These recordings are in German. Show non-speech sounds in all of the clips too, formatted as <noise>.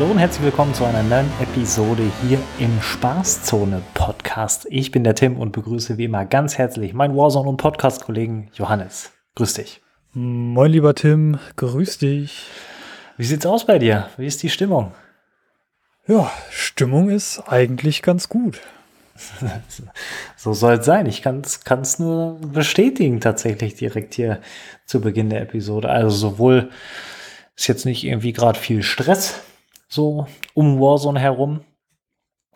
Hallo und herzlich willkommen zu einer neuen Episode hier im Spaßzone Podcast. Ich bin der Tim und begrüße wie immer ganz herzlich meinen Warzone und Podcast-Kollegen Johannes. Grüß dich. Moin, lieber Tim, grüß dich. Wie sieht's aus bei dir? Wie ist die Stimmung? Ja, Stimmung ist eigentlich ganz gut. <laughs> so soll es sein. Ich kann es nur bestätigen, tatsächlich direkt hier zu Beginn der Episode. Also sowohl ist jetzt nicht irgendwie gerade viel Stress so um Warzone herum.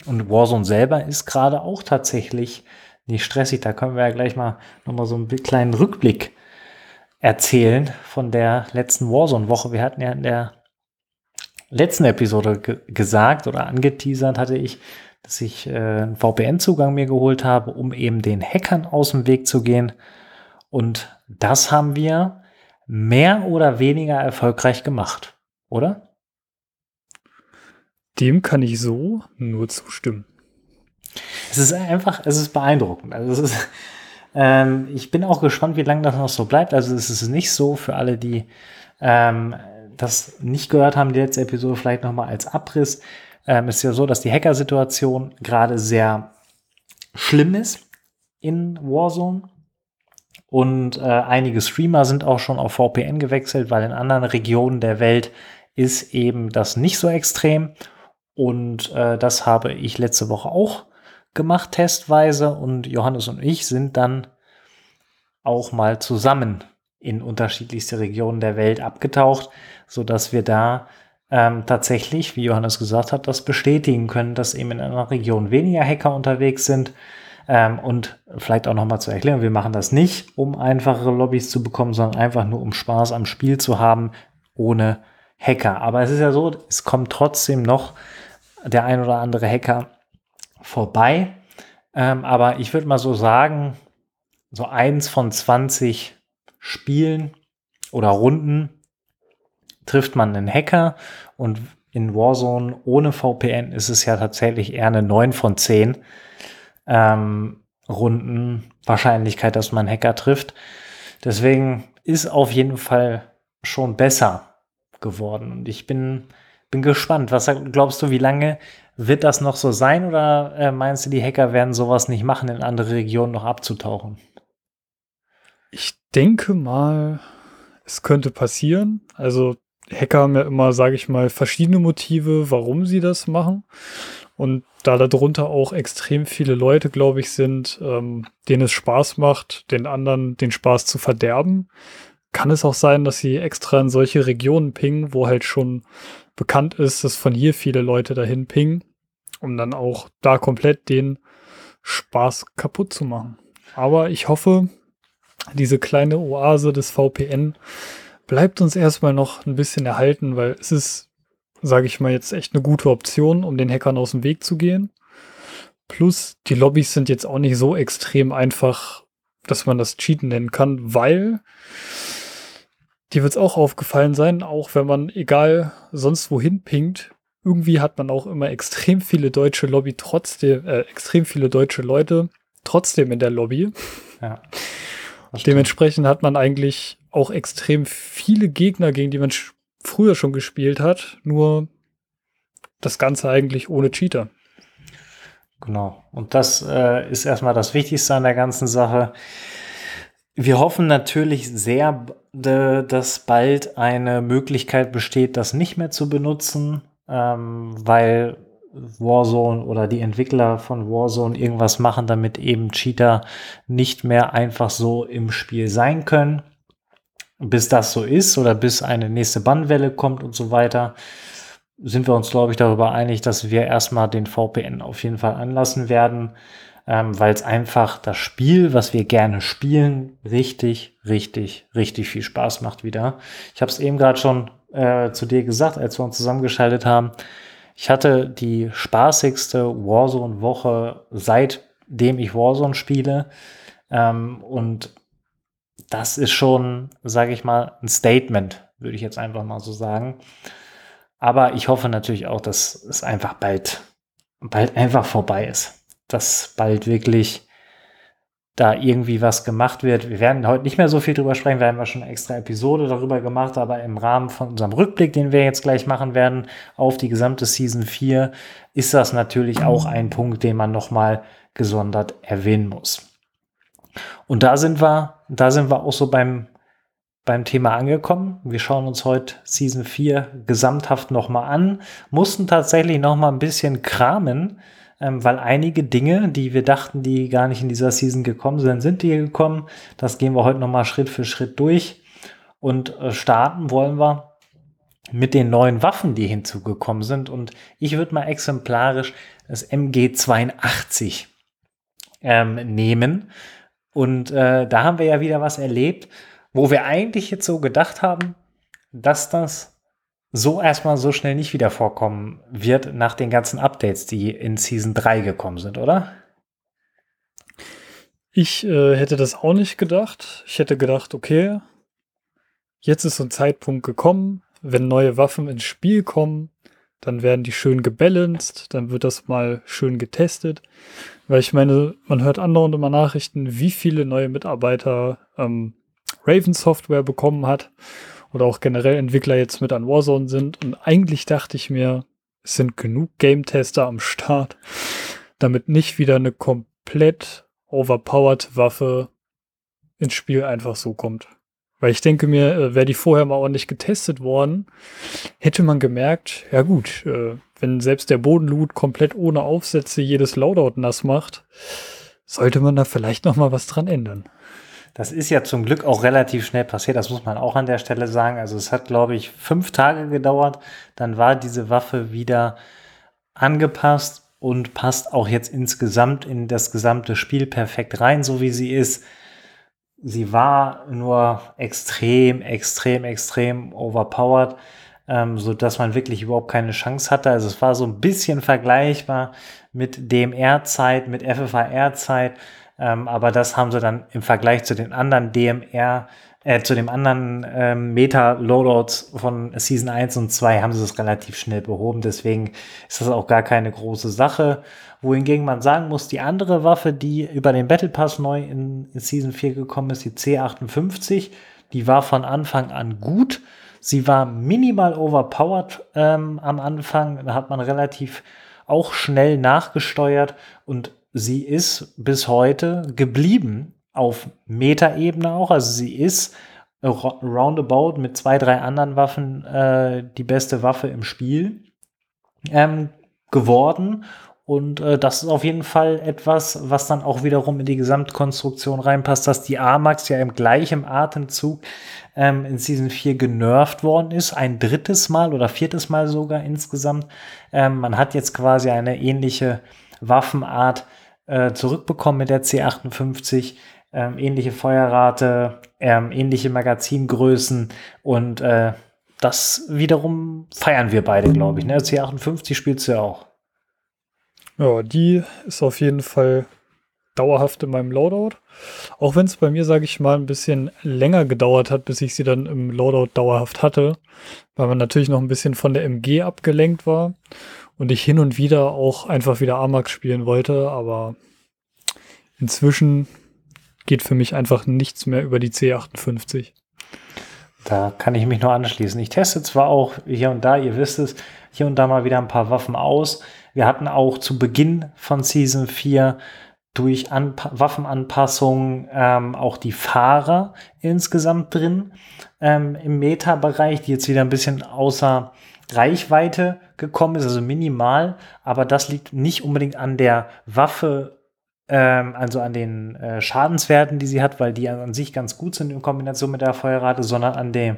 Und Warzone selber ist gerade auch tatsächlich nicht stressig. Da können wir ja gleich mal nochmal so einen kleinen Rückblick erzählen von der letzten Warzone-Woche. Wir hatten ja in der letzten Episode ge gesagt oder angeteasert hatte ich, dass ich äh, einen VPN-Zugang mir geholt habe, um eben den Hackern aus dem Weg zu gehen. Und das haben wir mehr oder weniger erfolgreich gemacht, oder? Dem kann ich so nur zustimmen. Es ist einfach, es ist beeindruckend. Also es ist, ähm, ich bin auch gespannt, wie lange das noch so bleibt. Also es ist nicht so für alle, die ähm, das nicht gehört haben, die letzte Episode vielleicht nochmal als Abriss. Ähm, ist ja so, dass die Hacker-Situation gerade sehr schlimm ist in Warzone. Und äh, einige Streamer sind auch schon auf VPN gewechselt, weil in anderen Regionen der Welt ist eben das nicht so extrem. Und äh, das habe ich letzte Woche auch gemacht, testweise. Und Johannes und ich sind dann auch mal zusammen in unterschiedlichste Regionen der Welt abgetaucht, so dass wir da ähm, tatsächlich, wie Johannes gesagt hat, das bestätigen können, dass eben in einer Region weniger Hacker unterwegs sind. Ähm, und vielleicht auch nochmal zu erklären, wir machen das nicht, um einfachere Lobbys zu bekommen, sondern einfach nur, um Spaß am Spiel zu haben, ohne Hacker. Aber es ist ja so, es kommt trotzdem noch der ein oder andere Hacker vorbei. Ähm, aber ich würde mal so sagen, so eins von 20 Spielen oder Runden trifft man einen Hacker und in Warzone ohne VPN ist es ja tatsächlich eher eine 9 von 10 ähm, Runden Wahrscheinlichkeit, dass man einen Hacker trifft. Deswegen ist auf jeden Fall schon besser geworden. Und ich bin, bin gespannt. Was glaubst du, wie lange wird das noch so sein? Oder äh, meinst du, die Hacker werden sowas nicht machen, in andere Regionen noch abzutauchen? Ich denke mal, es könnte passieren. Also Hacker haben ja immer, sage ich mal, verschiedene Motive, warum sie das machen. Und da darunter auch extrem viele Leute, glaube ich, sind, ähm, denen es Spaß macht, den anderen den Spaß zu verderben, kann es auch sein, dass sie extra in solche Regionen pingen, wo halt schon bekannt ist, dass von hier viele Leute dahin pingen, um dann auch da komplett den Spaß kaputt zu machen. Aber ich hoffe, diese kleine Oase des VPN bleibt uns erstmal noch ein bisschen erhalten, weil es ist, sage ich mal, jetzt echt eine gute Option, um den Hackern aus dem Weg zu gehen. Plus, die Lobbys sind jetzt auch nicht so extrem einfach, dass man das Cheaten nennen kann, weil dir wird es auch aufgefallen sein, auch wenn man egal sonst wohin pinkt, irgendwie hat man auch immer extrem viele deutsche Lobby trotzdem, äh, extrem viele deutsche Leute trotzdem in der Lobby. Ja. Dementsprechend hat man eigentlich auch extrem viele Gegner, gegen die man früher schon gespielt hat, nur das Ganze eigentlich ohne Cheater. Genau. Und das äh, ist erstmal das Wichtigste an der ganzen Sache. Wir hoffen natürlich sehr, dass bald eine Möglichkeit besteht, das nicht mehr zu benutzen, ähm, weil Warzone oder die Entwickler von Warzone irgendwas machen, damit eben Cheater nicht mehr einfach so im Spiel sein können. Bis das so ist oder bis eine nächste Bannwelle kommt und so weiter, sind wir uns, glaube ich, darüber einig, dass wir erstmal den VPN auf jeden Fall anlassen werden, ähm, weil es einfach das Spiel, was wir gerne spielen, richtig, richtig, richtig viel Spaß macht wieder. Ich habe es eben gerade schon äh, zu dir gesagt, als wir uns zusammengeschaltet haben. Ich hatte die spaßigste Warzone-Woche seitdem ich Warzone spiele. Ähm, und das ist schon, sage ich mal, ein Statement, würde ich jetzt einfach mal so sagen. Aber ich hoffe natürlich auch, dass es einfach bald, bald einfach vorbei ist. Dass bald wirklich da irgendwie was gemacht wird. Wir werden heute nicht mehr so viel drüber sprechen, wir haben ja schon eine extra Episode darüber gemacht, aber im Rahmen von unserem Rückblick, den wir jetzt gleich machen werden, auf die gesamte Season 4, ist das natürlich auch ein Punkt, den man nochmal gesondert erwähnen muss. Und da sind wir, da sind wir auch so beim, beim Thema angekommen. Wir schauen uns heute Season 4 gesamthaft nochmal an, mussten tatsächlich nochmal ein bisschen kramen, ähm, weil einige Dinge, die wir dachten, die gar nicht in dieser Season gekommen sind, sind die gekommen. Das gehen wir heute nochmal Schritt für Schritt durch. Und äh, starten wollen wir mit den neuen Waffen, die hinzugekommen sind. Und ich würde mal exemplarisch das MG82 ähm, nehmen. Und äh, da haben wir ja wieder was erlebt, wo wir eigentlich jetzt so gedacht haben, dass das so erstmal so schnell nicht wieder vorkommen wird nach den ganzen Updates, die in Season 3 gekommen sind, oder? Ich äh, hätte das auch nicht gedacht. Ich hätte gedacht, okay, jetzt ist so ein Zeitpunkt gekommen, wenn neue Waffen ins Spiel kommen, dann werden die schön gebalanced, dann wird das mal schön getestet. Weil ich meine, man hört andauernd immer Nachrichten, wie viele neue Mitarbeiter ähm, Raven Software bekommen hat oder auch generell Entwickler jetzt mit an Warzone sind. Und eigentlich dachte ich mir, es sind genug Game-Tester am Start, damit nicht wieder eine komplett overpowered Waffe ins Spiel einfach so kommt. Weil ich denke mir, äh, wäre die vorher mal ordentlich getestet worden, hätte man gemerkt, ja gut, äh, wenn selbst der Bodenloot komplett ohne Aufsätze jedes Loadout nass macht, sollte man da vielleicht noch mal was dran ändern. Das ist ja zum Glück auch relativ schnell passiert, das muss man auch an der Stelle sagen. Also es hat, glaube ich, fünf Tage gedauert, dann war diese Waffe wieder angepasst und passt auch jetzt insgesamt in das gesamte Spiel perfekt rein, so wie sie ist. Sie war nur extrem, extrem, extrem overpowered, ähm, so dass man wirklich überhaupt keine Chance hatte. Also es war so ein bisschen vergleichbar mit DMR-Zeit, mit FFAR-Zeit ähm, aber das haben sie dann im Vergleich zu den anderen DMR, äh, zu den anderen ähm, Meta-Loadouts von Season 1 und 2 haben sie es relativ schnell behoben. Deswegen ist das auch gar keine große Sache. Wohingegen man sagen muss, die andere Waffe, die über den Battle Pass neu in, in Season 4 gekommen ist, die C58, die war von Anfang an gut. Sie war minimal overpowered ähm, am Anfang. Da hat man relativ auch schnell nachgesteuert und sie ist bis heute geblieben auf Metaebene auch. Also sie ist roundabout mit zwei, drei anderen Waffen äh, die beste Waffe im Spiel ähm, geworden. Und äh, das ist auf jeden Fall etwas, was dann auch wiederum in die Gesamtkonstruktion reinpasst, dass die AMAX ja im gleichen Atemzug ähm, in Season 4 genervt worden ist. Ein drittes Mal oder viertes Mal sogar insgesamt. Ähm, man hat jetzt quasi eine ähnliche Waffenart äh, zurückbekommen mit der C58. Ähm, ähnliche Feuerrate, ähm, ähnliche Magazingrößen und äh, das wiederum feiern wir beide, glaube ich. Ne? C58 spielst du ja auch. Ja, die ist auf jeden Fall dauerhaft in meinem Loadout. Auch wenn es bei mir, sage ich mal, ein bisschen länger gedauert hat, bis ich sie dann im Loadout dauerhaft hatte, weil man natürlich noch ein bisschen von der MG abgelenkt war und ich hin und wieder auch einfach wieder Amax spielen wollte, aber inzwischen geht für mich einfach nichts mehr über die C58. Da kann ich mich nur anschließen. Ich teste zwar auch hier und da, ihr wisst es, hier und da mal wieder ein paar Waffen aus. Wir hatten auch zu Beginn von Season 4 durch Anpa Waffenanpassungen ähm, auch die Fahrer insgesamt drin ähm, im Meta-Bereich, die jetzt wieder ein bisschen außer Reichweite gekommen ist, also minimal, aber das liegt nicht unbedingt an der Waffe, ähm, also an den äh, Schadenswerten, die sie hat, weil die an, sich ganz gut sind in Kombination mit der Feuerrate, sondern an, dem,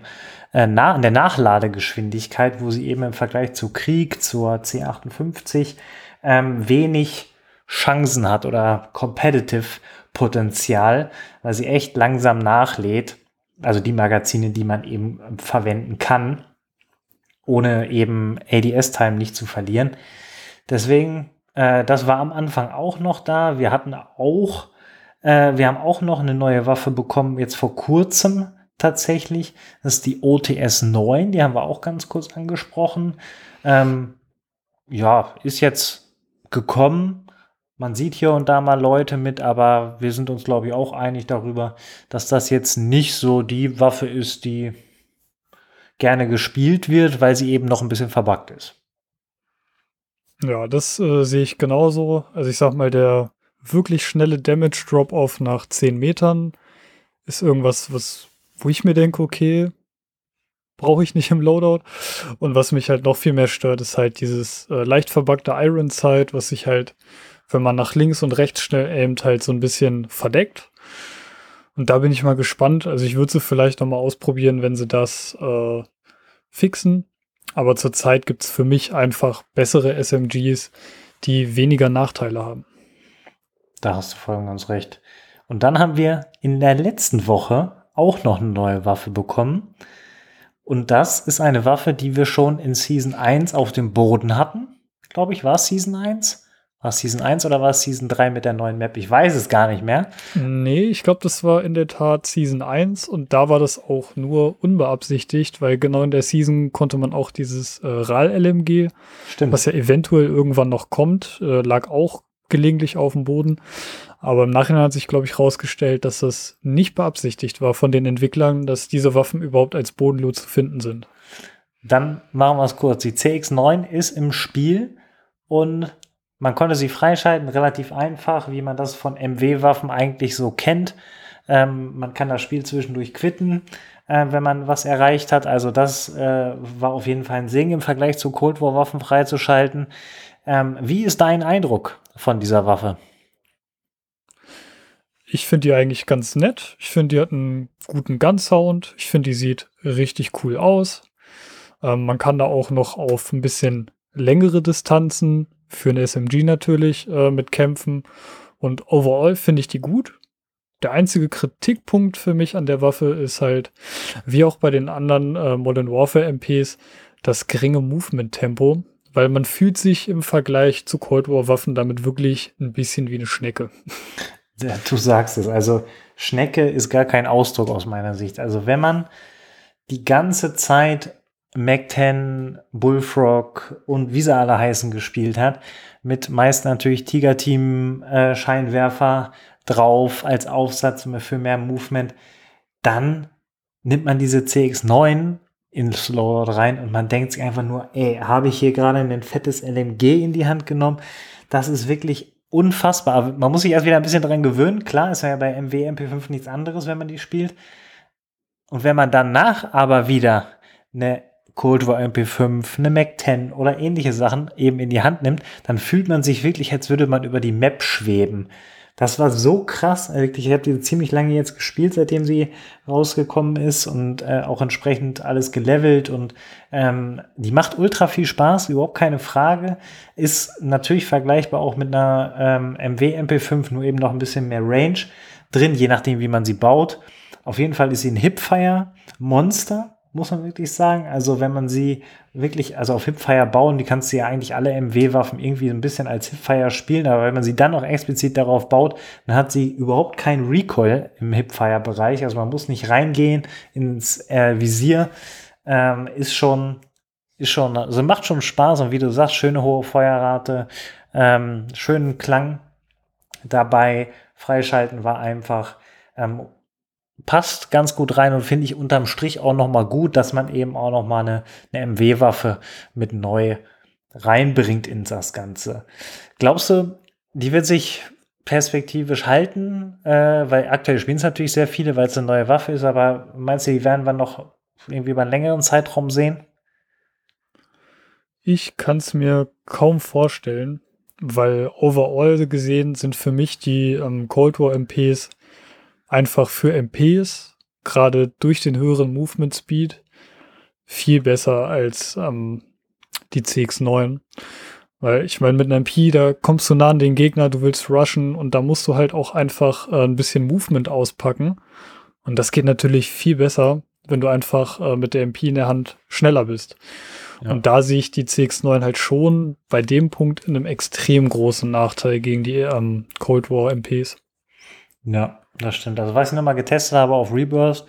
äh, na, an der Nachladegeschwindigkeit, wo sie eben im Vergleich zu Krieg, zur C58, ähm, wenig Chancen hat oder Competitive Potenzial, weil sie echt langsam nachlädt. Also die Magazine, die man eben verwenden kann ohne eben ADS-Time nicht zu verlieren. Deswegen, äh, das war am Anfang auch noch da. Wir hatten auch, äh, wir haben auch noch eine neue Waffe bekommen, jetzt vor kurzem tatsächlich. Das ist die OTS 9, die haben wir auch ganz kurz angesprochen. Ähm, ja, ist jetzt gekommen, Man sieht hier und da mal Leute mit, aber wir sind uns, glaube ich, auch einig darüber, dass das jetzt nicht so die Waffe ist, die gerne gespielt wird, weil sie eben noch ein bisschen verbuggt ist. Ja, das äh, sehe ich genauso. Also ich sag mal, der wirklich schnelle Damage Drop-Off nach 10 Metern ist irgendwas, was, wo ich mir denke, okay, brauche ich nicht im Loadout. Und was mich halt noch viel mehr stört, ist halt dieses äh, leicht verbuggte Iron Sight, was sich halt, wenn man nach links und rechts schnell aimt, halt so ein bisschen verdeckt. Und da bin ich mal gespannt. Also ich würde sie vielleicht noch mal ausprobieren, wenn sie das äh, fixen. Aber zurzeit gibt es für mich einfach bessere SMGs, die weniger Nachteile haben. Da hast du voll ganz recht. Und dann haben wir in der letzten Woche auch noch eine neue Waffe bekommen. Und das ist eine Waffe, die wir schon in Season 1 auf dem Boden hatten. Glaube ich, war es Season 1? War es Season 1 oder war es Season 3 mit der neuen Map? Ich weiß es gar nicht mehr. Nee, ich glaube, das war in der Tat Season 1 und da war das auch nur unbeabsichtigt, weil genau in der Season konnte man auch dieses äh, RAL-LMG, was ja eventuell irgendwann noch kommt, äh, lag auch gelegentlich auf dem Boden. Aber im Nachhinein hat sich, glaube ich, herausgestellt, dass das nicht beabsichtigt war von den Entwicklern, dass diese Waffen überhaupt als Bodenloot zu finden sind. Dann machen wir es kurz. Die CX9 ist im Spiel und man konnte sie freischalten, relativ einfach, wie man das von MW-Waffen eigentlich so kennt. Ähm, man kann das Spiel zwischendurch quitten, äh, wenn man was erreicht hat. Also das äh, war auf jeden Fall ein Segen im Vergleich zu Cold War-Waffen freizuschalten. Ähm, wie ist dein Eindruck von dieser Waffe? Ich finde die eigentlich ganz nett. Ich finde, die hat einen guten Gun-Sound. Ich finde, die sieht richtig cool aus. Ähm, man kann da auch noch auf ein bisschen längere Distanzen für eine SMG natürlich äh, mit kämpfen. Und overall finde ich die gut. Der einzige Kritikpunkt für mich an der Waffe ist halt, wie auch bei den anderen äh, Modern Warfare MPs, das geringe Movement-Tempo, weil man fühlt sich im Vergleich zu Cold War Waffen damit wirklich ein bisschen wie eine Schnecke. Du sagst es, also Schnecke ist gar kein Ausdruck aus meiner Sicht. Also wenn man die ganze Zeit Mac-10, Bullfrog und wie sie alle heißen gespielt hat. Mit meist natürlich Tiger-Team-Scheinwerfer äh, drauf als Aufsatz für mehr Movement. Dann nimmt man diese CX9 in Slow rein und man denkt sich einfach nur, ey, habe ich hier gerade ein fettes LMG in die Hand genommen? Das ist wirklich unfassbar. Man muss sich erst wieder ein bisschen dran gewöhnen. Klar, ist ja bei MW MP5 nichts anderes, wenn man die spielt. Und wenn man danach aber wieder eine Cold War MP5, eine Mac 10 oder ähnliche Sachen eben in die Hand nimmt, dann fühlt man sich wirklich, als würde man über die Map schweben. Das war so krass. Ich habe die ziemlich lange jetzt gespielt, seitdem sie rausgekommen ist und äh, auch entsprechend alles gelevelt und ähm, die macht ultra viel Spaß, überhaupt keine Frage. Ist natürlich vergleichbar auch mit einer ähm, MW MP5, nur eben noch ein bisschen mehr Range drin, je nachdem, wie man sie baut. Auf jeden Fall ist sie ein Hipfire Monster muss man wirklich sagen. Also wenn man sie wirklich, also auf Hipfire bauen, die kannst du ja eigentlich alle MW-Waffen irgendwie ein bisschen als Hipfire spielen, aber wenn man sie dann noch explizit darauf baut, dann hat sie überhaupt kein Recoil im Hipfire-Bereich. Also man muss nicht reingehen ins äh, Visier. Ähm, ist schon, ist schon, also macht schon Spaß und wie du sagst, schöne hohe Feuerrate, ähm, schönen Klang dabei. Freischalten war einfach ähm, passt ganz gut rein und finde ich unterm Strich auch noch mal gut, dass man eben auch noch mal eine, eine MW-Waffe mit neu reinbringt in das Ganze. Glaubst du, die wird sich perspektivisch halten? Äh, weil aktuell spielen es natürlich sehr viele, weil es eine neue Waffe ist, aber meinst du, die werden wir noch irgendwie über einen längeren Zeitraum sehen? Ich kann es mir kaum vorstellen, weil overall gesehen sind für mich die ähm, Cold War MPs einfach für MPs, gerade durch den höheren Movement Speed, viel besser als ähm, die CX9. Weil ich meine, mit einem MP, da kommst du nah an den Gegner, du willst rushen und da musst du halt auch einfach äh, ein bisschen Movement auspacken. Und das geht natürlich viel besser, wenn du einfach äh, mit der MP in der Hand schneller bist. Ja. Und da sehe ich die CX9 halt schon bei dem Punkt in einem extrem großen Nachteil gegen die ähm, Cold War MPs. Ja, das stimmt. Also, was ich nochmal getestet habe auf Rebirth,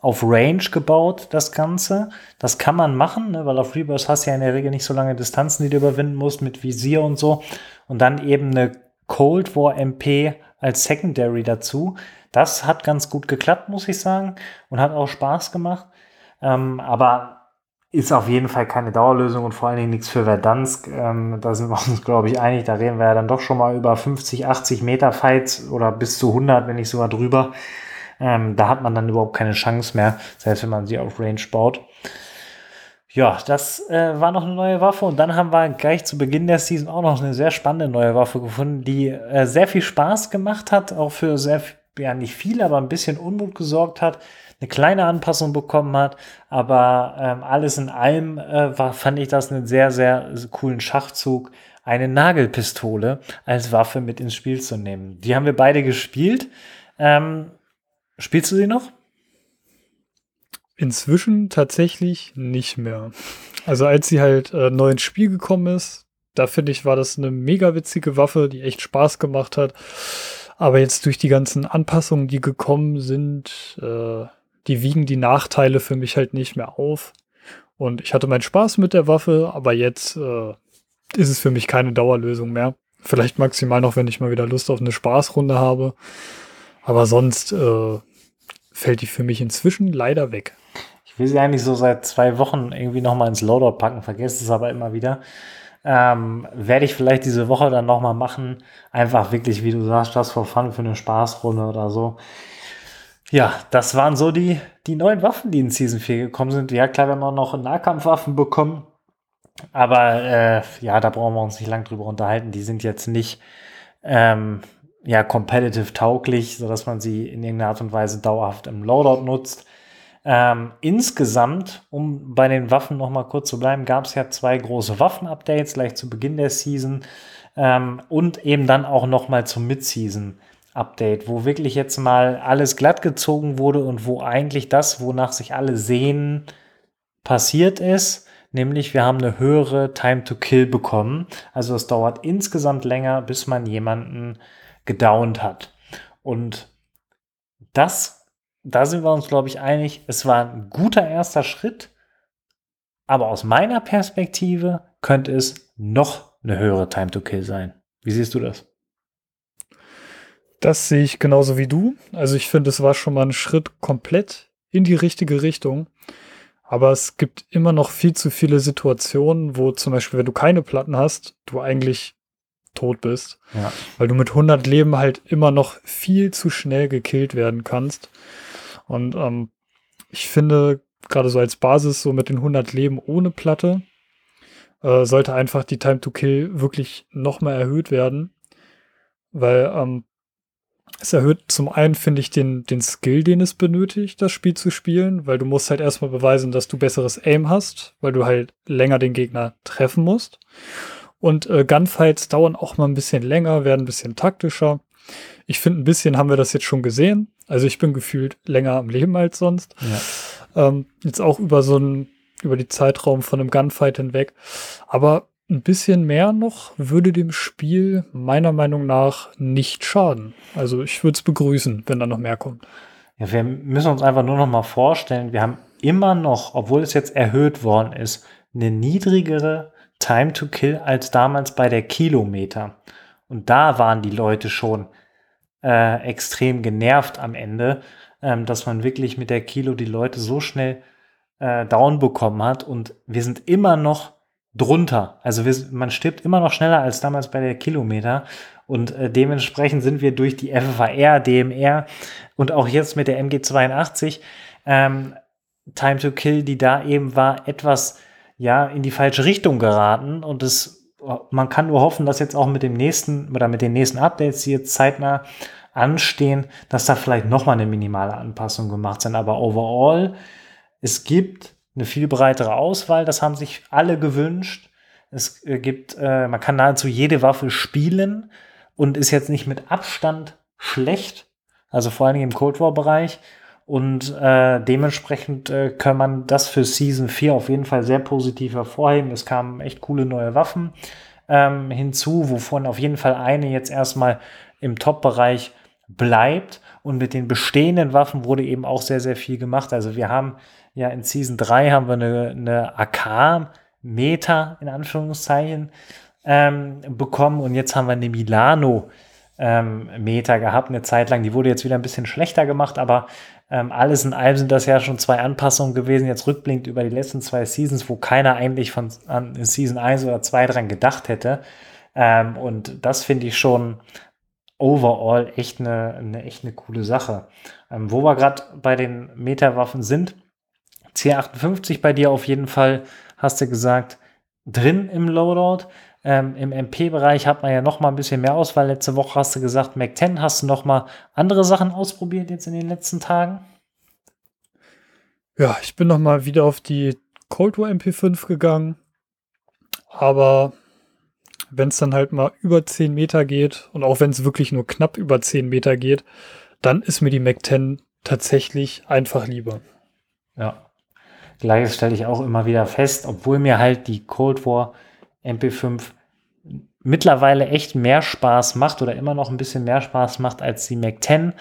auf Range gebaut, das Ganze. Das kann man machen, ne, weil auf Rebirth hast du ja in der Regel nicht so lange Distanzen, die du überwinden musst mit Visier und so. Und dann eben eine Cold War MP als Secondary dazu. Das hat ganz gut geklappt, muss ich sagen, und hat auch Spaß gemacht. Ähm, aber ist auf jeden Fall keine Dauerlösung und vor allen Dingen nichts für Verdansk. Ähm, da sind wir uns, glaube ich, einig. Da reden wir ja dann doch schon mal über 50, 80 Meter Fights oder bis zu 100, wenn nicht sogar drüber. Ähm, da hat man dann überhaupt keine Chance mehr, selbst wenn man sie auf Range baut. Ja, das äh, war noch eine neue Waffe und dann haben wir gleich zu Beginn der Season auch noch eine sehr spannende neue Waffe gefunden, die äh, sehr viel Spaß gemacht hat, auch für sehr, ja nicht viel, aber ein bisschen Unmut gesorgt hat eine kleine Anpassung bekommen hat, aber ähm, alles in allem äh, war, fand ich das einen sehr, sehr coolen Schachzug, eine Nagelpistole als Waffe mit ins Spiel zu nehmen. Die haben wir beide gespielt. Ähm, spielst du sie noch? Inzwischen tatsächlich nicht mehr. Also als sie halt äh, neu ins Spiel gekommen ist, da finde ich, war das eine mega witzige Waffe, die echt Spaß gemacht hat. Aber jetzt durch die ganzen Anpassungen, die gekommen sind, äh, die wiegen die Nachteile für mich halt nicht mehr auf. Und ich hatte meinen Spaß mit der Waffe, aber jetzt äh, ist es für mich keine Dauerlösung mehr. Vielleicht maximal noch, wenn ich mal wieder Lust auf eine Spaßrunde habe. Aber sonst äh, fällt die für mich inzwischen leider weg. Ich will sie eigentlich so seit zwei Wochen irgendwie nochmal ins Loadout packen, vergesse es aber immer wieder. Ähm, werde ich vielleicht diese Woche dann nochmal machen. Einfach wirklich, wie du sagst, das for fun für eine Spaßrunde oder so. Ja, das waren so die, die neuen Waffen, die in Season 4 gekommen sind. Ja, klar, wir haben auch noch Nahkampfwaffen bekommen. Aber äh, ja, da brauchen wir uns nicht lang drüber unterhalten. Die sind jetzt nicht ähm, ja, competitive tauglich, sodass man sie in irgendeiner Art und Weise dauerhaft im Loadout nutzt. Ähm, insgesamt, um bei den Waffen noch mal kurz zu bleiben, gab es ja zwei große Waffen-Updates, gleich zu Beginn der Season ähm, und eben dann auch noch mal zum Mid-Season. Update, wo wirklich jetzt mal alles glatt gezogen wurde und wo eigentlich das, wonach sich alle sehen, passiert ist. Nämlich wir haben eine höhere Time to Kill bekommen. Also es dauert insgesamt länger, bis man jemanden gedownt hat. Und das, da sind wir uns, glaube ich, einig, es war ein guter erster Schritt. Aber aus meiner Perspektive könnte es noch eine höhere Time to Kill sein. Wie siehst du das? Das sehe ich genauso wie du. Also ich finde, es war schon mal ein Schritt komplett in die richtige Richtung. Aber es gibt immer noch viel zu viele Situationen, wo zum Beispiel, wenn du keine Platten hast, du eigentlich tot bist. Ja. Weil du mit 100 Leben halt immer noch viel zu schnell gekillt werden kannst. Und ähm, ich finde, gerade so als Basis, so mit den 100 Leben ohne Platte, äh, sollte einfach die Time to Kill wirklich nochmal erhöht werden. Weil ähm, es erhöht zum einen, finde ich, den, den Skill, den es benötigt, das Spiel zu spielen, weil du musst halt erstmal beweisen, dass du besseres Aim hast, weil du halt länger den Gegner treffen musst. Und äh, Gunfights dauern auch mal ein bisschen länger, werden ein bisschen taktischer. Ich finde, ein bisschen haben wir das jetzt schon gesehen. Also ich bin gefühlt länger am Leben als sonst. Ja. Ähm, jetzt auch über so einen, über die Zeitraum von einem Gunfight hinweg. Aber ein bisschen mehr noch würde dem Spiel meiner Meinung nach nicht schaden. Also ich würde es begrüßen, wenn da noch mehr kommt. Ja, wir müssen uns einfach nur noch mal vorstellen, wir haben immer noch, obwohl es jetzt erhöht worden ist, eine niedrigere Time to Kill als damals bei der Kilometer. Und da waren die Leute schon äh, extrem genervt am Ende, ähm, dass man wirklich mit der Kilo die Leute so schnell äh, down bekommen hat. Und wir sind immer noch drunter. Also wir, man stirbt immer noch schneller als damals bei der Kilometer. Und äh, dementsprechend sind wir durch die FFAR, DMR und auch jetzt mit der MG82 ähm, Time to Kill, die da eben war, etwas ja in die falsche Richtung geraten. Und es, man kann nur hoffen, dass jetzt auch mit dem nächsten oder mit den nächsten Updates, die jetzt zeitnah anstehen, dass da vielleicht noch mal eine minimale Anpassung gemacht sind. Aber overall, es gibt eine viel breitere Auswahl. Das haben sich alle gewünscht. Es äh, gibt, äh, man kann nahezu jede Waffe spielen und ist jetzt nicht mit Abstand schlecht. Also vor allen Dingen im Cold War Bereich. Und äh, dementsprechend äh, kann man das für Season 4 auf jeden Fall sehr positiv hervorheben. Es kamen echt coole neue Waffen ähm, hinzu, wovon auf jeden Fall eine jetzt erstmal im Top-Bereich bleibt. Und mit den bestehenden Waffen wurde eben auch sehr, sehr viel gemacht. Also wir haben ja in Season 3 haben wir eine, eine AK-Meta in Anführungszeichen. ähm, bekommen und jetzt haben wir eine Milano ähm, gehabt, eine Zeit lang. Die wurde jetzt wieder ein bisschen schlechter gemacht, aber ähm, alles in allem sind das ja schon zwei Anpassungen gewesen, jetzt rückblickend über die letzten zwei Seasons, wo keiner eigentlich von an Season 1 oder 2 dran gedacht hätte. Ähm, und das finde ich schon overall echt eine, eine, echt eine coole Sache. Ähm, wo wir gerade bei den Meterwaffen sind, C58 bei dir auf jeden Fall, hast du gesagt, drin im Loadout. Ähm, Im MP-Bereich hat man ja noch mal ein bisschen mehr Auswahl. Letzte Woche hast du gesagt, Mac 10. Hast du noch mal andere Sachen ausprobiert jetzt in den letzten Tagen? Ja, ich bin noch mal wieder auf die Cold War MP5 gegangen. Aber wenn es dann halt mal über 10 Meter geht und auch wenn es wirklich nur knapp über 10 Meter geht, dann ist mir die Mac 10 tatsächlich einfach lieber. Ja. Gleiches stelle ich auch immer wieder fest, obwohl mir halt die Cold War MP5 mittlerweile echt mehr Spaß macht oder immer noch ein bisschen mehr Spaß macht als die Mac 10.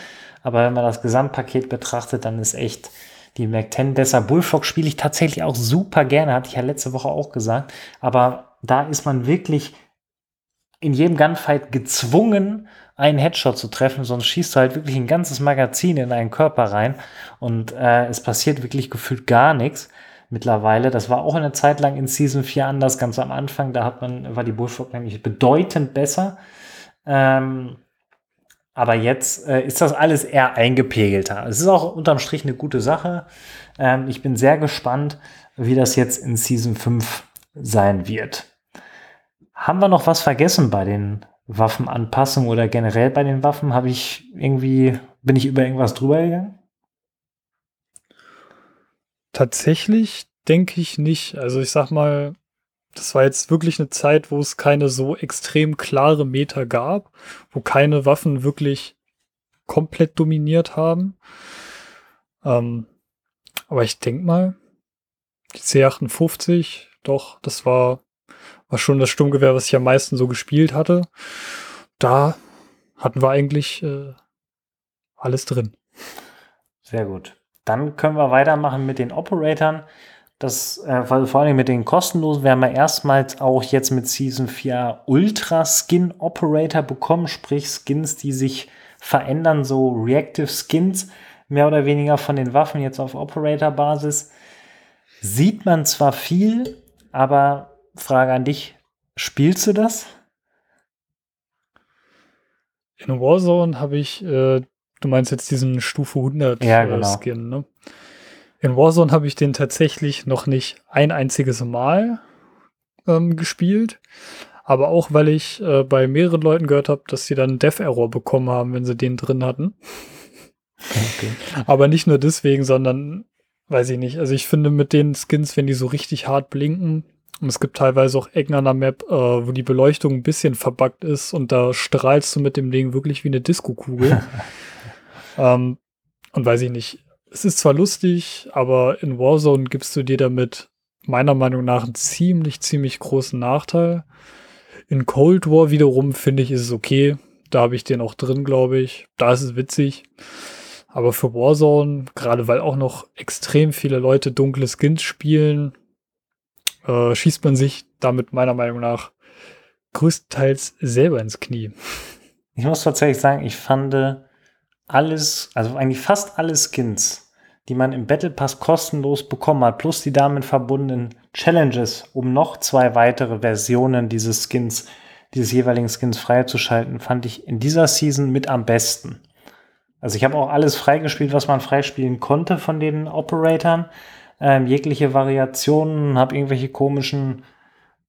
Aber wenn man das Gesamtpaket betrachtet, dann ist echt die Mac 10 besser. Bullfrog spiele ich tatsächlich auch super gerne, hatte ich ja letzte Woche auch gesagt. Aber da ist man wirklich in jedem Gunfight gezwungen, einen Headshot zu treffen, sonst schießt du halt wirklich ein ganzes Magazin in einen Körper rein und äh, es passiert wirklich gefühlt gar nichts mittlerweile. Das war auch eine Zeit lang in Season 4 anders, ganz am Anfang. Da hat man, war die Bullfrog nämlich bedeutend besser. Ähm, aber jetzt äh, ist das alles eher eingepegelter. Es ist auch unterm Strich eine gute Sache. Ähm, ich bin sehr gespannt, wie das jetzt in Season 5 sein wird. Haben wir noch was vergessen bei den Waffenanpassungen oder generell bei den Waffen? Habe ich irgendwie, bin ich über irgendwas drüber gegangen? Tatsächlich denke ich nicht. Also ich sag mal, das war jetzt wirklich eine Zeit, wo es keine so extrem klare Meter gab, wo keine Waffen wirklich komplett dominiert haben. Ähm, aber ich denke mal, die C58, doch, das war, war schon das Sturmgewehr, was ich am meisten so gespielt hatte. Da hatten wir eigentlich äh, alles drin. Sehr gut. Dann können wir weitermachen mit den Operatoren. Das, äh, vor allem mit den kostenlosen, wir haben ja erstmals auch jetzt mit Season 4 Ultra Skin Operator bekommen, sprich Skins, die sich verändern, so Reactive Skins, mehr oder weniger von den Waffen jetzt auf Operator-Basis. Sieht man zwar viel, aber Frage an dich, spielst du das? In Warzone habe ich äh, Du meinst jetzt diesen Stufe 100 ja, genau. Skin, ne? In Warzone habe ich den tatsächlich noch nicht ein einziges Mal ähm, gespielt. Aber auch, weil ich äh, bei mehreren Leuten gehört habe, dass sie dann Dev-Error bekommen haben, wenn sie den drin hatten. Okay. Aber nicht nur deswegen, sondern weiß ich nicht. Also ich finde mit den Skins, wenn die so richtig hart blinken, und es gibt teilweise auch Ecken an der Map, äh, wo die Beleuchtung ein bisschen verbuggt ist und da strahlst du mit dem Ding wirklich wie eine Disco-Kugel. <laughs> Ähm, und weiß ich nicht, es ist zwar lustig, aber in Warzone gibst du dir damit meiner Meinung nach einen ziemlich, ziemlich großen Nachteil. In Cold War wiederum finde ich, ist es okay. Da habe ich den auch drin, glaube ich. Da ist es witzig. Aber für Warzone, gerade weil auch noch extrem viele Leute dunkle Skins spielen, äh, schießt man sich damit meiner Meinung nach größtenteils selber ins Knie. Ich muss tatsächlich sagen, ich fand alles, also eigentlich fast alle Skins, die man im Battle Pass kostenlos bekommen hat, plus die damit verbundenen Challenges, um noch zwei weitere Versionen dieses Skins, dieses jeweiligen Skins freizuschalten, fand ich in dieser Season mit am besten. Also ich habe auch alles freigespielt, was man freispielen konnte von den Operatoren. Ähm, jegliche Variationen, habe irgendwelche komischen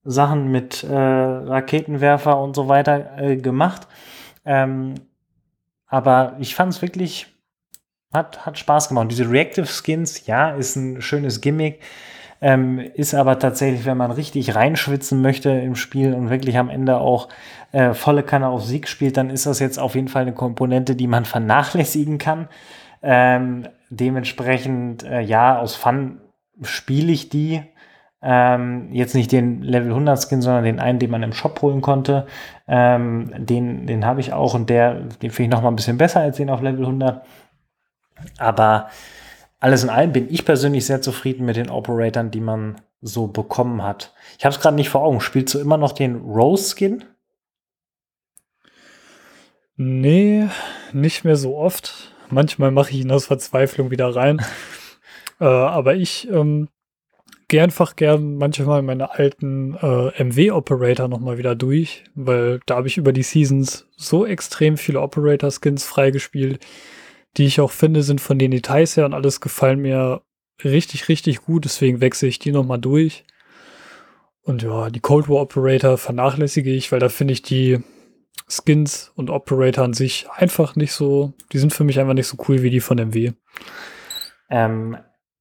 Sachen mit äh, Raketenwerfer und so weiter äh, gemacht. Ähm, aber ich fand es wirklich, hat, hat Spaß gemacht. Diese Reactive Skins, ja, ist ein schönes Gimmick. Ähm, ist aber tatsächlich, wenn man richtig reinschwitzen möchte im Spiel und wirklich am Ende auch äh, volle Kanne auf Sieg spielt, dann ist das jetzt auf jeden Fall eine Komponente, die man vernachlässigen kann. Ähm, dementsprechend, äh, ja, aus Fun spiele ich die. Ähm, jetzt nicht den Level 100 Skin, sondern den einen, den man im Shop holen konnte. Ähm, den den habe ich auch und der, den finde ich noch mal ein bisschen besser als den auf Level 100. Aber alles in allem bin ich persönlich sehr zufrieden mit den Operatoren, die man so bekommen hat. Ich habe es gerade nicht vor Augen. Spielst du immer noch den Rose-Skin? Nee, nicht mehr so oft. Manchmal mache ich ihn aus Verzweiflung wieder rein. <laughs> äh, aber ich ähm, gehe einfach gern manchmal meine alten äh, MW-Operator nochmal wieder durch, weil da habe ich über die Seasons so extrem viele Operator-Skins freigespielt, die ich auch finde, sind von den Details her und alles gefallen mir richtig, richtig gut. Deswegen wechsle ich die nochmal durch. Und ja, die Cold War Operator vernachlässige ich, weil da finde ich die Skins und Operator an sich einfach nicht so, die sind für mich einfach nicht so cool wie die von MW. Ähm,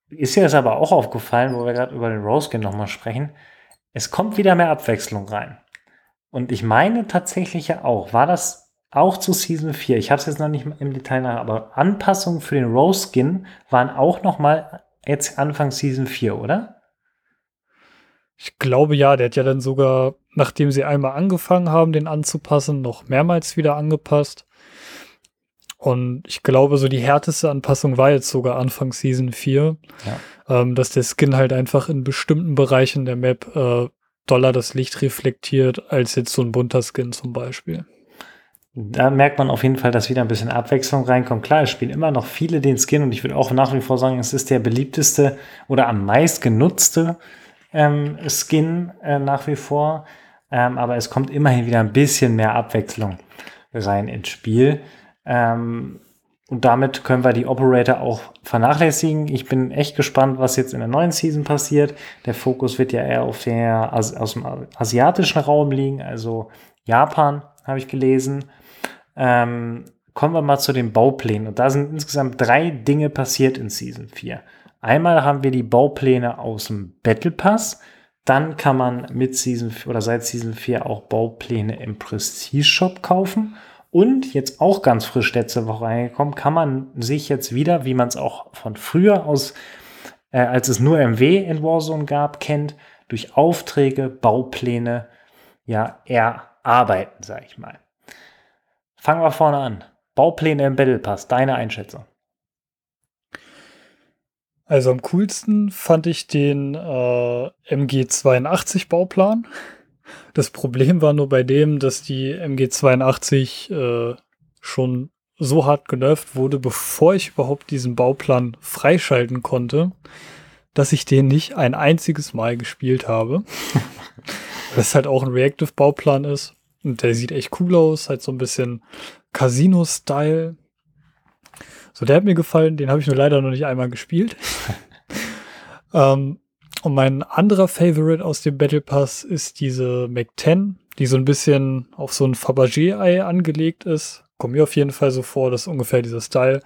ist dir das aber auch aufgefallen, wo wir gerade über den Rose Skin nochmal sprechen? Es kommt wieder mehr Abwechslung rein. Und ich meine tatsächlich ja auch, war das auch zu Season 4, ich habe es jetzt noch nicht im Detail nach, aber Anpassungen für den Rose Skin waren auch noch mal jetzt Anfang Season 4, oder? Ich glaube ja, der hat ja dann sogar, nachdem sie einmal angefangen haben, den anzupassen, noch mehrmals wieder angepasst. Und ich glaube, so die härteste Anpassung war jetzt sogar Anfang Season 4, ja. ähm, dass der Skin halt einfach in bestimmten Bereichen der Map äh, doller das Licht reflektiert, als jetzt so ein bunter Skin zum Beispiel. Da merkt man auf jeden Fall, dass wieder ein bisschen Abwechslung reinkommt. Klar, es spielen immer noch viele den Skin und ich würde auch nach wie vor sagen, es ist der beliebteste oder am meist genutzte ähm, Skin äh, nach wie vor. Ähm, aber es kommt immerhin wieder ein bisschen mehr Abwechslung rein ins Spiel. Ähm, und damit können wir die Operator auch vernachlässigen. Ich bin echt gespannt, was jetzt in der neuen Season passiert. Der Fokus wird ja eher auf der aus, aus dem asiatischen Raum liegen, also Japan, habe ich gelesen. Ähm, kommen wir mal zu den Bauplänen. Und da sind insgesamt drei Dinge passiert in Season 4. Einmal haben wir die Baupläne aus dem Battle Pass. Dann kann man mit Season oder seit Season 4 auch Baupläne im Prestige Shop kaufen. Und jetzt auch ganz frisch letzte Woche reingekommen, kann man sich jetzt wieder, wie man es auch von früher aus, äh, als es nur MW in Warzone gab, kennt, durch Aufträge, Baupläne, ja, erarbeiten, sag ich mal. Fangen wir vorne an. Baupläne im Battle Pass, deine Einschätzung. Also am coolsten fand ich den äh, MG82 Bauplan. Das Problem war nur bei dem, dass die MG82 äh, schon so hart genervt wurde, bevor ich überhaupt diesen Bauplan freischalten konnte, dass ich den nicht ein einziges Mal gespielt habe. <laughs> das halt auch ein Reactive-Bauplan ist. Und der sieht echt cool aus, halt so ein bisschen Casino-Style. So, der hat mir gefallen, den habe ich nur leider noch nicht einmal gespielt. <laughs> ähm, und mein anderer Favorite aus dem Battle Pass ist diese Mac 10, die so ein bisschen auf so ein Fabergé-Ei angelegt ist. Kommt mir auf jeden Fall so vor, das ist ungefähr dieser Style.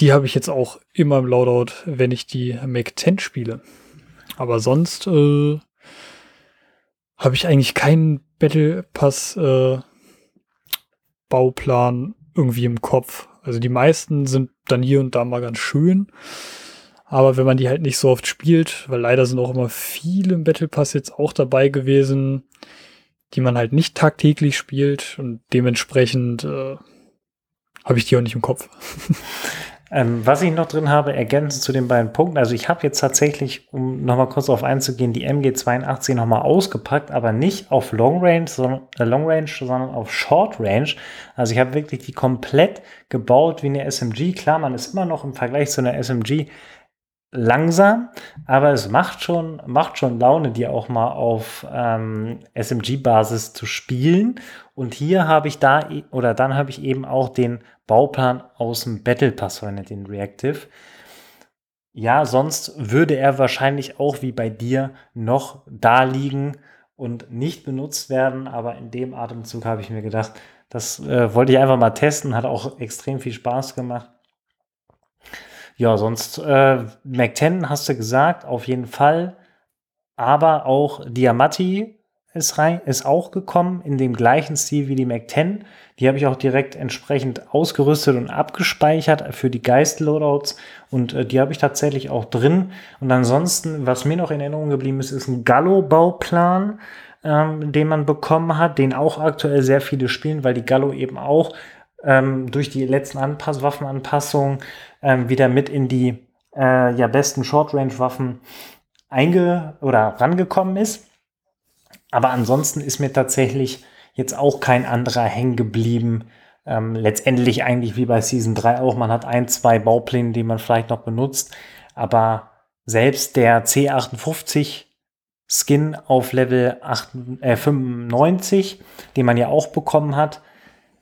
Die habe ich jetzt auch immer im Loadout, wenn ich die Mac 10 spiele. Aber sonst äh, habe ich eigentlich keinen Battle Pass äh, Bauplan irgendwie im Kopf. Also die meisten sind dann hier und da mal ganz schön. Aber wenn man die halt nicht so oft spielt, weil leider sind auch immer viele im Battle Pass jetzt auch dabei gewesen, die man halt nicht tagtäglich spielt und dementsprechend äh, habe ich die auch nicht im Kopf. <laughs> Ähm, was ich noch drin habe, ergänzend zu den beiden Punkten, also ich habe jetzt tatsächlich, um nochmal kurz darauf einzugehen, die MG82 nochmal ausgepackt, aber nicht auf Long Range, sondern, äh, Long Range, sondern auf Short Range. Also ich habe wirklich die komplett gebaut wie eine SMG. Klar, man ist immer noch im Vergleich zu einer SMG langsam, aber es macht schon, macht schon Laune, die auch mal auf ähm, SMG-Basis zu spielen. Und hier habe ich da, oder dann habe ich eben auch den Bauplan aus dem Battle Pass verwendet, den Reactive. Ja, sonst würde er wahrscheinlich auch wie bei dir noch da liegen und nicht benutzt werden, aber in dem Atemzug habe ich mir gedacht, das äh, wollte ich einfach mal testen, hat auch extrem viel Spaß gemacht. Ja, sonst äh, Mac 10 hast du gesagt, auf jeden Fall. Aber auch Diamatti ist rein, ist auch gekommen in dem gleichen Stil wie die Mac 10. Die habe ich auch direkt entsprechend ausgerüstet und abgespeichert für die Geist-Loadouts. Und äh, die habe ich tatsächlich auch drin. Und ansonsten, was mir noch in Erinnerung geblieben ist, ist ein Gallo-Bauplan, ähm, den man bekommen hat, den auch aktuell sehr viele spielen, weil die Gallo eben auch ähm, durch die letzten Anpass Waffenanpassungen ähm, wieder mit in die äh, ja, besten Short-Range-Waffen einge oder rangekommen ist. Aber ansonsten ist mir tatsächlich jetzt auch kein anderer hängen geblieben. Ähm, letztendlich eigentlich wie bei Season 3 auch. Man hat ein, zwei Baupläne, die man vielleicht noch benutzt. Aber selbst der C58 Skin auf Level 8, äh, 95, den man ja auch bekommen hat,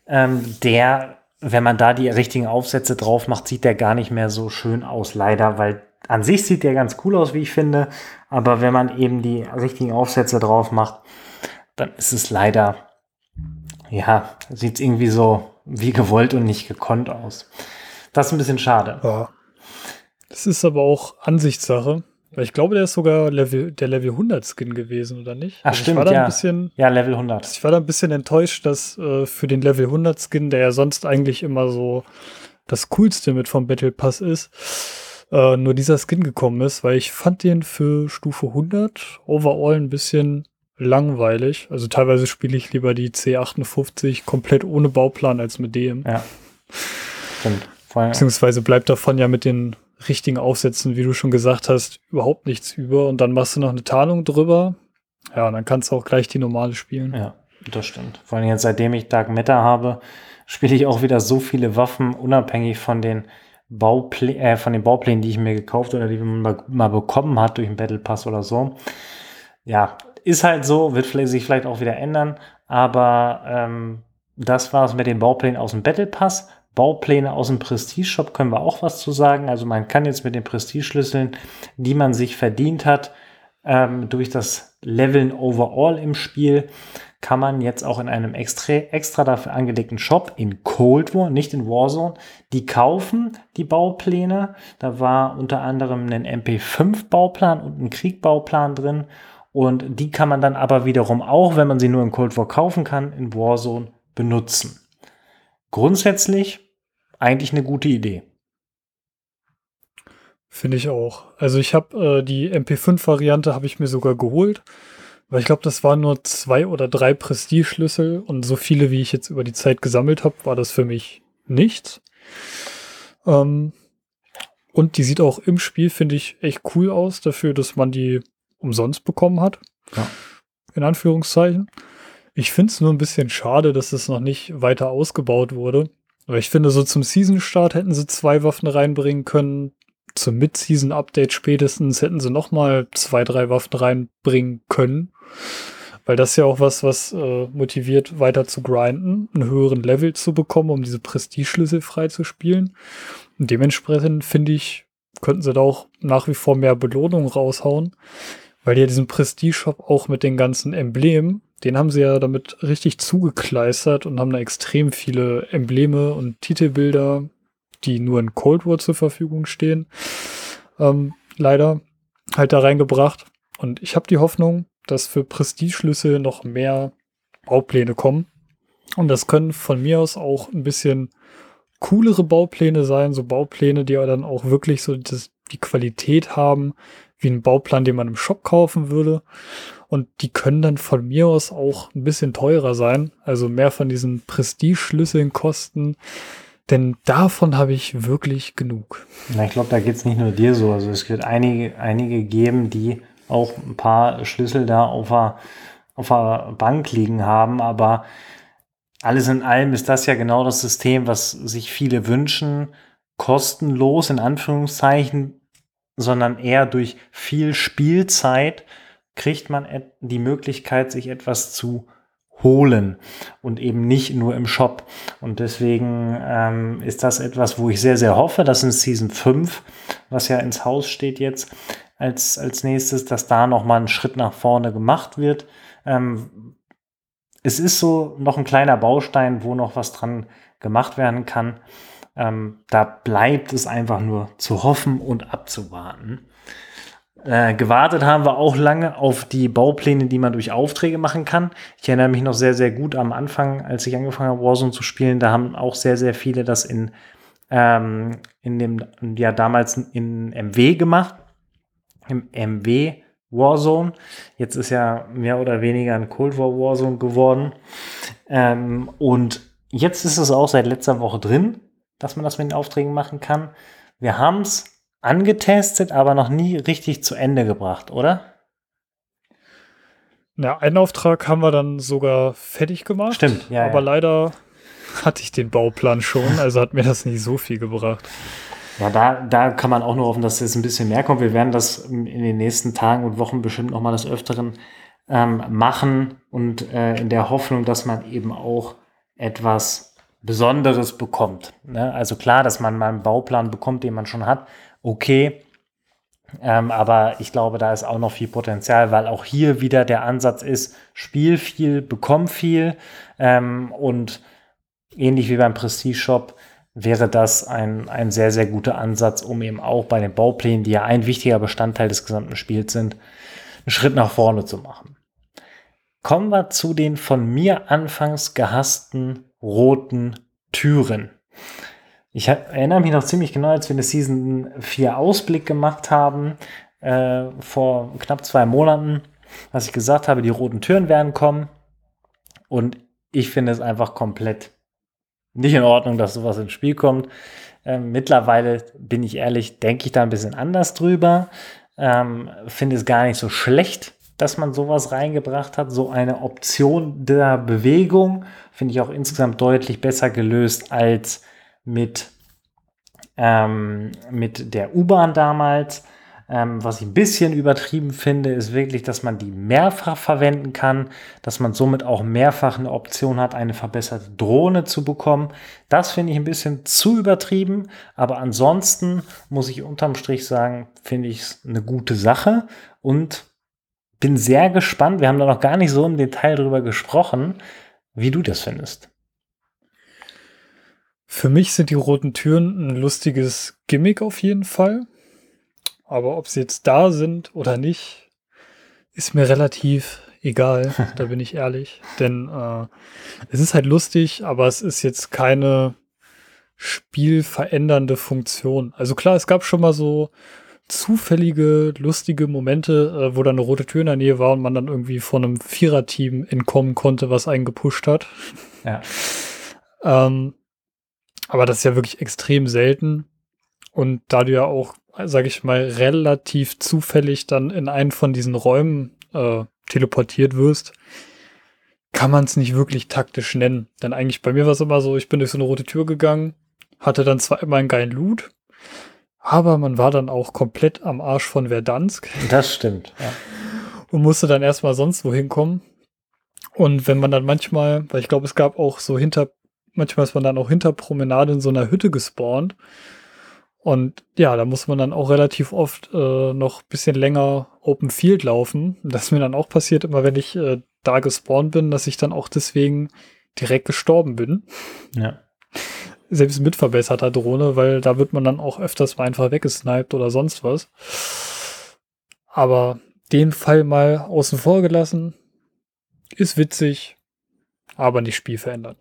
ähm, der, wenn man da die richtigen Aufsätze drauf macht, sieht der gar nicht mehr so schön aus, leider, weil an sich sieht der ganz cool aus, wie ich finde, aber wenn man eben die richtigen Aufsätze drauf macht, dann ist es leider, ja, sieht irgendwie so wie gewollt und nicht gekonnt aus. Das ist ein bisschen schade. Ja. Das ist aber auch Ansichtssache. Weil ich glaube, der ist sogar Level, der Level 100 Skin gewesen, oder nicht? Ach, also stimmt, ich war da ja. Ein bisschen, Ja, Level 100. ich war da ein bisschen enttäuscht, dass äh, für den Level 100 Skin, der ja sonst eigentlich immer so das coolste mit vom Battle Pass ist, äh, nur dieser Skin gekommen ist, weil ich fand den für Stufe 100 overall ein bisschen langweilig. Also teilweise spiele ich lieber die C58 komplett ohne Bauplan als mit dem. Ja. Stimmt. Beziehungsweise bleibt davon ja mit den richtigen Aufsätzen, wie du schon gesagt hast, überhaupt nichts über. Und dann machst du noch eine Tarnung drüber. Ja, und dann kannst du auch gleich die normale spielen. Ja, das stimmt. Vor allem jetzt, seitdem ich Dark Matter habe, spiele ich auch wieder so viele Waffen, unabhängig von den Bauplä äh, von den Bauplänen, die ich mir gekauft oder die man mal, bekommen hat durch einen Battle Pass oder so. Ja, ist halt so, wird sich vielleicht auch wieder ändern, aber ähm, das war es mit den Bauplänen aus dem Battle Pass. Baupläne aus dem Prestige-Shop können wir auch was zu sagen. Also man kann jetzt mit den Prestige-Schlüsseln, die man sich verdient hat, ähm, durch das Leveln overall im Spiel, kann man jetzt auch in einem extra, extra dafür angelegten Shop in Cold War, nicht in Warzone, die kaufen, die Baupläne. Da war unter anderem ein MP5-Bauplan und ein Kriegbauplan drin. Und die kann man dann aber wiederum auch, wenn man sie nur in Cold War kaufen kann, in Warzone benutzen. Grundsätzlich eigentlich eine gute Idee. Finde ich auch. Also ich habe äh, die MP5-Variante habe ich mir sogar geholt, weil ich glaube, das waren nur zwei oder drei Prestige-Schlüssel und so viele, wie ich jetzt über die Zeit gesammelt habe, war das für mich nichts. Ähm, und die sieht auch im Spiel, finde ich, echt cool aus, dafür, dass man die umsonst bekommen hat. Ja. In Anführungszeichen. Ich finde es nur ein bisschen schade, dass es noch nicht weiter ausgebaut wurde. Aber ich finde, so zum Season-Start hätten sie zwei Waffen reinbringen können. Zum Mid-Season-Update spätestens hätten sie noch mal zwei, drei Waffen reinbringen können. Weil das ist ja auch was, was äh, motiviert, weiter zu grinden, einen höheren Level zu bekommen, um diese Prestige-Schlüssel frei zu spielen. Und dementsprechend finde ich, könnten sie da auch nach wie vor mehr Belohnung raushauen. Weil die ja diesen Prestige-Shop auch mit den ganzen Emblemen, den haben sie ja damit richtig zugekleistert und haben da extrem viele Embleme und Titelbilder, die nur in Cold War zur Verfügung stehen, ähm, leider halt da reingebracht. Und ich habe die Hoffnung, dass für Prestige-Schlüssel noch mehr Baupläne kommen. Und das können von mir aus auch ein bisschen coolere Baupläne sein, so Baupläne, die dann auch wirklich so das, die Qualität haben, wie ein Bauplan, den man im Shop kaufen würde. Und die können dann von mir aus auch ein bisschen teurer sein, also mehr von diesen Prestige-Schlüsseln kosten. Denn davon habe ich wirklich genug. Na, ich glaube, da geht es nicht nur dir so. Also es wird einige, einige geben, die auch ein paar Schlüssel da auf der, auf der Bank liegen haben, aber alles in allem ist das ja genau das System, was sich viele wünschen, kostenlos in Anführungszeichen, sondern eher durch viel Spielzeit kriegt man die Möglichkeit, sich etwas zu holen und eben nicht nur im Shop. Und deswegen ähm, ist das etwas, wo ich sehr, sehr hoffe, dass in Season 5, was ja ins Haus steht jetzt, als, als nächstes, dass da nochmal ein Schritt nach vorne gemacht wird. Ähm, es ist so noch ein kleiner Baustein, wo noch was dran gemacht werden kann. Ähm, da bleibt es einfach nur zu hoffen und abzuwarten. Äh, gewartet haben wir auch lange auf die Baupläne, die man durch Aufträge machen kann. Ich erinnere mich noch sehr, sehr gut am Anfang, als ich angefangen habe, Warzone zu spielen. Da haben auch sehr, sehr viele das in, ähm, in dem, ja, damals in MW gemacht. Im MW Warzone. Jetzt ist ja mehr oder weniger ein Cold War Warzone geworden. Ähm, und jetzt ist es auch seit letzter Woche drin, dass man das mit den Aufträgen machen kann. Wir haben es angetestet, aber noch nie richtig zu Ende gebracht, oder? Na, einen Auftrag haben wir dann sogar fertig gemacht. Stimmt, ja. Aber ja. leider hatte ich den Bauplan schon, also hat mir das nicht so viel gebracht. Ja, da, da kann man auch nur hoffen, dass jetzt ein bisschen mehr kommt. Wir werden das in den nächsten Tagen und Wochen bestimmt noch mal des Öfteren ähm, machen und äh, in der Hoffnung, dass man eben auch etwas Besonderes bekommt. Ne? Also klar, dass man mal einen Bauplan bekommt, den man schon hat, okay. Ähm, aber ich glaube, da ist auch noch viel Potenzial, weil auch hier wieder der Ansatz ist, spiel viel, bekomm viel ähm, und ähnlich wie beim Prestige Shop wäre das ein, ein sehr, sehr guter Ansatz, um eben auch bei den Bauplänen, die ja ein wichtiger Bestandteil des gesamten Spiels sind, einen Schritt nach vorne zu machen. Kommen wir zu den von mir anfangs gehassten roten Türen. Ich erinnere mich noch ziemlich genau, als wir eine Season 4 Ausblick gemacht haben, äh, vor knapp zwei Monaten, was ich gesagt habe, die roten Türen werden kommen. Und ich finde es einfach komplett nicht in Ordnung, dass sowas ins Spiel kommt. Ähm, mittlerweile, bin ich ehrlich, denke ich da ein bisschen anders drüber. Ähm, finde es gar nicht so schlecht, dass man sowas reingebracht hat. So eine Option der Bewegung finde ich auch insgesamt deutlich besser gelöst als mit, ähm, mit der U-Bahn damals. Ähm, was ich ein bisschen übertrieben finde, ist wirklich, dass man die mehrfach verwenden kann, dass man somit auch mehrfach eine Option hat, eine verbesserte Drohne zu bekommen. Das finde ich ein bisschen zu übertrieben, aber ansonsten muss ich unterm Strich sagen, finde ich es eine gute Sache und bin sehr gespannt. Wir haben da noch gar nicht so im Detail drüber gesprochen, wie du das findest. Für mich sind die roten Türen ein lustiges Gimmick auf jeden Fall. Aber ob sie jetzt da sind oder nicht, ist mir relativ egal, da bin ich ehrlich. <laughs> Denn äh, es ist halt lustig, aber es ist jetzt keine spielverändernde Funktion. Also klar, es gab schon mal so zufällige, lustige Momente, äh, wo da eine rote Tür in der Nähe war und man dann irgendwie von einem Viererteam entkommen konnte, was einen gepusht hat. Ja. ähm, aber das ist ja wirklich extrem selten. Und da du ja auch, sage ich mal, relativ zufällig dann in einen von diesen Räumen äh, teleportiert wirst, kann man es nicht wirklich taktisch nennen. Denn eigentlich bei mir war es immer so, ich bin durch so eine rote Tür gegangen, hatte dann zwar immer einen geilen Loot, aber man war dann auch komplett am Arsch von Verdansk. Das stimmt, ja. Und musste dann erstmal sonst wohin kommen. Und wenn man dann manchmal, weil ich glaube, es gab auch so hinter, manchmal ist man dann auch hinter Promenade in so einer Hütte gespawnt. Und ja, da muss man dann auch relativ oft äh, noch ein bisschen länger Open Field laufen. Das ist mir dann auch passiert, immer wenn ich äh, da gespawnt bin, dass ich dann auch deswegen direkt gestorben bin. Ja. Selbst mit verbesserter Drohne, weil da wird man dann auch öfters mal einfach weggesniped oder sonst was. Aber den Fall mal außen vor gelassen, ist witzig, aber nicht spielverändernd.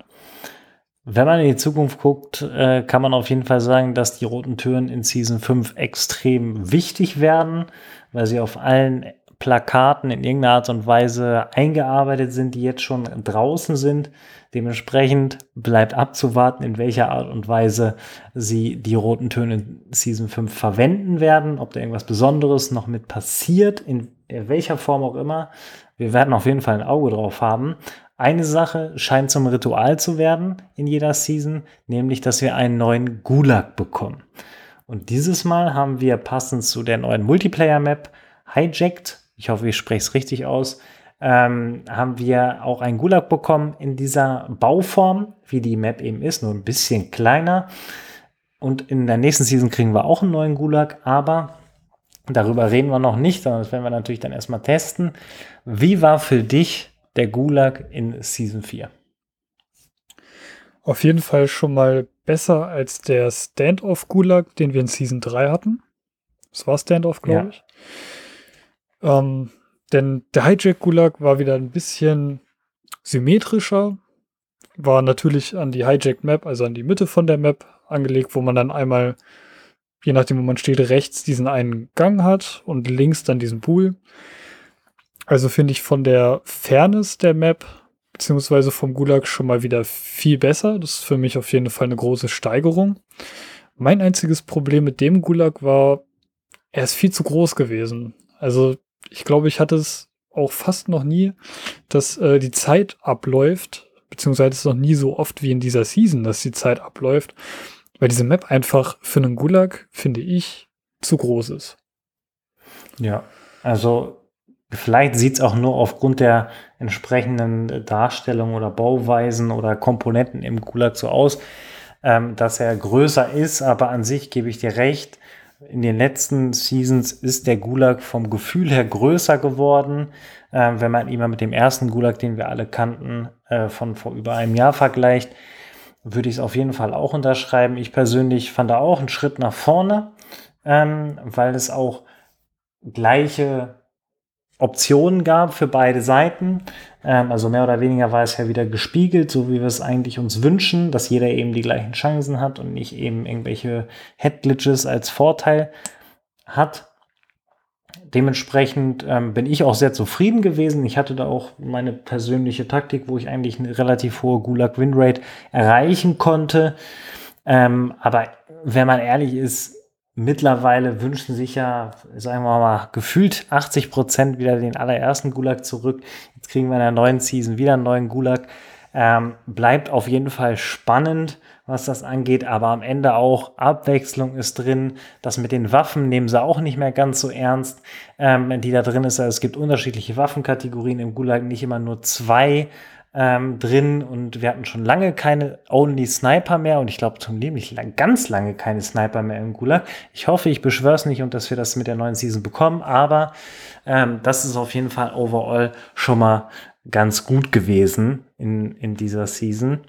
Wenn man in die Zukunft guckt, äh, kann man auf jeden Fall sagen, dass die roten Türen in Season 5 extrem wichtig werden, weil sie auf allen Plakaten in irgendeiner Art und Weise eingearbeitet sind, die jetzt schon draußen sind. Dementsprechend bleibt abzuwarten, in welcher Art und Weise sie die roten Töne in Season 5 verwenden werden, ob da irgendwas Besonderes noch mit passiert, in welcher Form auch immer. Wir werden auf jeden Fall ein Auge drauf haben. Eine Sache scheint zum Ritual zu werden in jeder Season, nämlich dass wir einen neuen Gulag bekommen. Und dieses Mal haben wir passend zu der neuen Multiplayer-Map Hijacked, ich hoffe, ich spreche es richtig aus, ähm, haben wir auch einen Gulag bekommen in dieser Bauform, wie die Map eben ist, nur ein bisschen kleiner. Und in der nächsten Season kriegen wir auch einen neuen Gulag, aber darüber reden wir noch nicht, sondern das werden wir natürlich dann erstmal testen. Wie war für dich der Gulag in Season 4? Auf jeden Fall schon mal besser als der Standoff-Gulag, den wir in Season 3 hatten. Das war Standoff, glaube Ja. ich. Ähm, denn der Hijack-Gulag war wieder ein bisschen symmetrischer. War natürlich an die Hijack-Map, also an die Mitte von der Map angelegt, wo man dann einmal, je nachdem, wo man steht, rechts diesen einen Gang hat und links dann diesen Pool. Also finde ich von der Fairness der Map beziehungsweise vom Gulag schon mal wieder viel besser. Das ist für mich auf jeden Fall eine große Steigerung. Mein einziges Problem mit dem Gulag war, er ist viel zu groß gewesen. Also ich glaube, ich hatte es auch fast noch nie, dass äh, die Zeit abläuft, beziehungsweise es noch nie so oft wie in dieser Season, dass die Zeit abläuft, weil diese Map einfach für einen Gulag, finde ich, zu groß ist. Ja, also vielleicht sieht es auch nur aufgrund der entsprechenden Darstellung oder Bauweisen oder Komponenten im Gulag so aus, ähm, dass er größer ist, aber an sich gebe ich dir recht, in den letzten Seasons ist der Gulag vom Gefühl her größer geworden. Äh, wenn man ihn mal mit dem ersten Gulag, den wir alle kannten, äh, von vor über einem Jahr vergleicht, würde ich es auf jeden Fall auch unterschreiben. Ich persönlich fand da auch einen Schritt nach vorne, ähm, weil es auch gleiche Optionen gab für beide Seiten. Ähm, also mehr oder weniger war es ja wieder gespiegelt, so wie wir es eigentlich uns wünschen, dass jeder eben die gleichen Chancen hat und nicht eben irgendwelche Head-Glitches als Vorteil hat. Dementsprechend ähm, bin ich auch sehr zufrieden gewesen. Ich hatte da auch meine persönliche Taktik, wo ich eigentlich eine relativ hohe Gulag-Win-Rate erreichen konnte. Ähm, aber wenn man ehrlich ist, Mittlerweile wünschen sich ja, sagen wir mal, gefühlt 80 Prozent wieder den allerersten Gulag zurück. Jetzt kriegen wir in der neuen Season wieder einen neuen Gulag. Ähm, bleibt auf jeden Fall spannend, was das angeht, aber am Ende auch Abwechslung ist drin. Das mit den Waffen nehmen sie auch nicht mehr ganz so ernst, ähm, die da drin ist. Also es gibt unterschiedliche Waffenkategorien im Gulag, nicht immer nur zwei ähm, drin und wir hatten schon lange keine Only Sniper mehr und ich glaube zum nämlich lang, ganz lange keine Sniper mehr im Gulag. Ich hoffe, ich beschwöre es nicht und dass wir das mit der neuen Season bekommen, aber ähm, das ist auf jeden Fall overall schon mal ganz gut gewesen in, in dieser Season.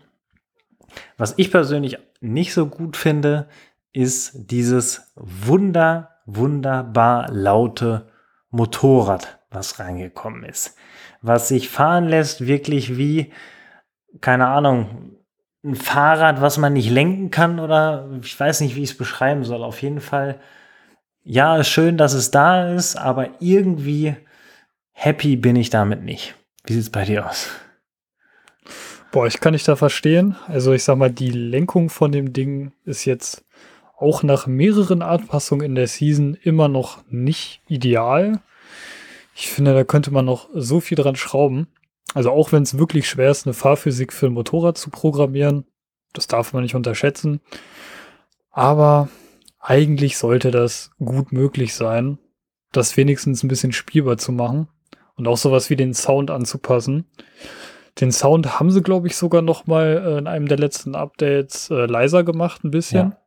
Was ich persönlich nicht so gut finde, ist dieses wunder, wunderbar laute Motorrad, was reingekommen ist was sich fahren lässt, wirklich wie, keine Ahnung, ein Fahrrad, was man nicht lenken kann oder ich weiß nicht, wie ich es beschreiben soll. Auf jeden Fall, ja, ist schön, dass es da ist, aber irgendwie happy bin ich damit nicht. Wie sieht es bei dir aus? Boah, ich kann nicht da verstehen. Also ich sag mal, die Lenkung von dem Ding ist jetzt auch nach mehreren Anpassungen in der Season immer noch nicht ideal. Ich finde, da könnte man noch so viel dran schrauben. Also auch wenn es wirklich schwer ist, eine Fahrphysik für ein Motorrad zu programmieren, das darf man nicht unterschätzen. Aber eigentlich sollte das gut möglich sein, das wenigstens ein bisschen spielbar zu machen und auch sowas wie den Sound anzupassen. Den Sound haben sie, glaube ich, sogar noch mal äh, in einem der letzten Updates äh, leiser gemacht, ein bisschen. Ja.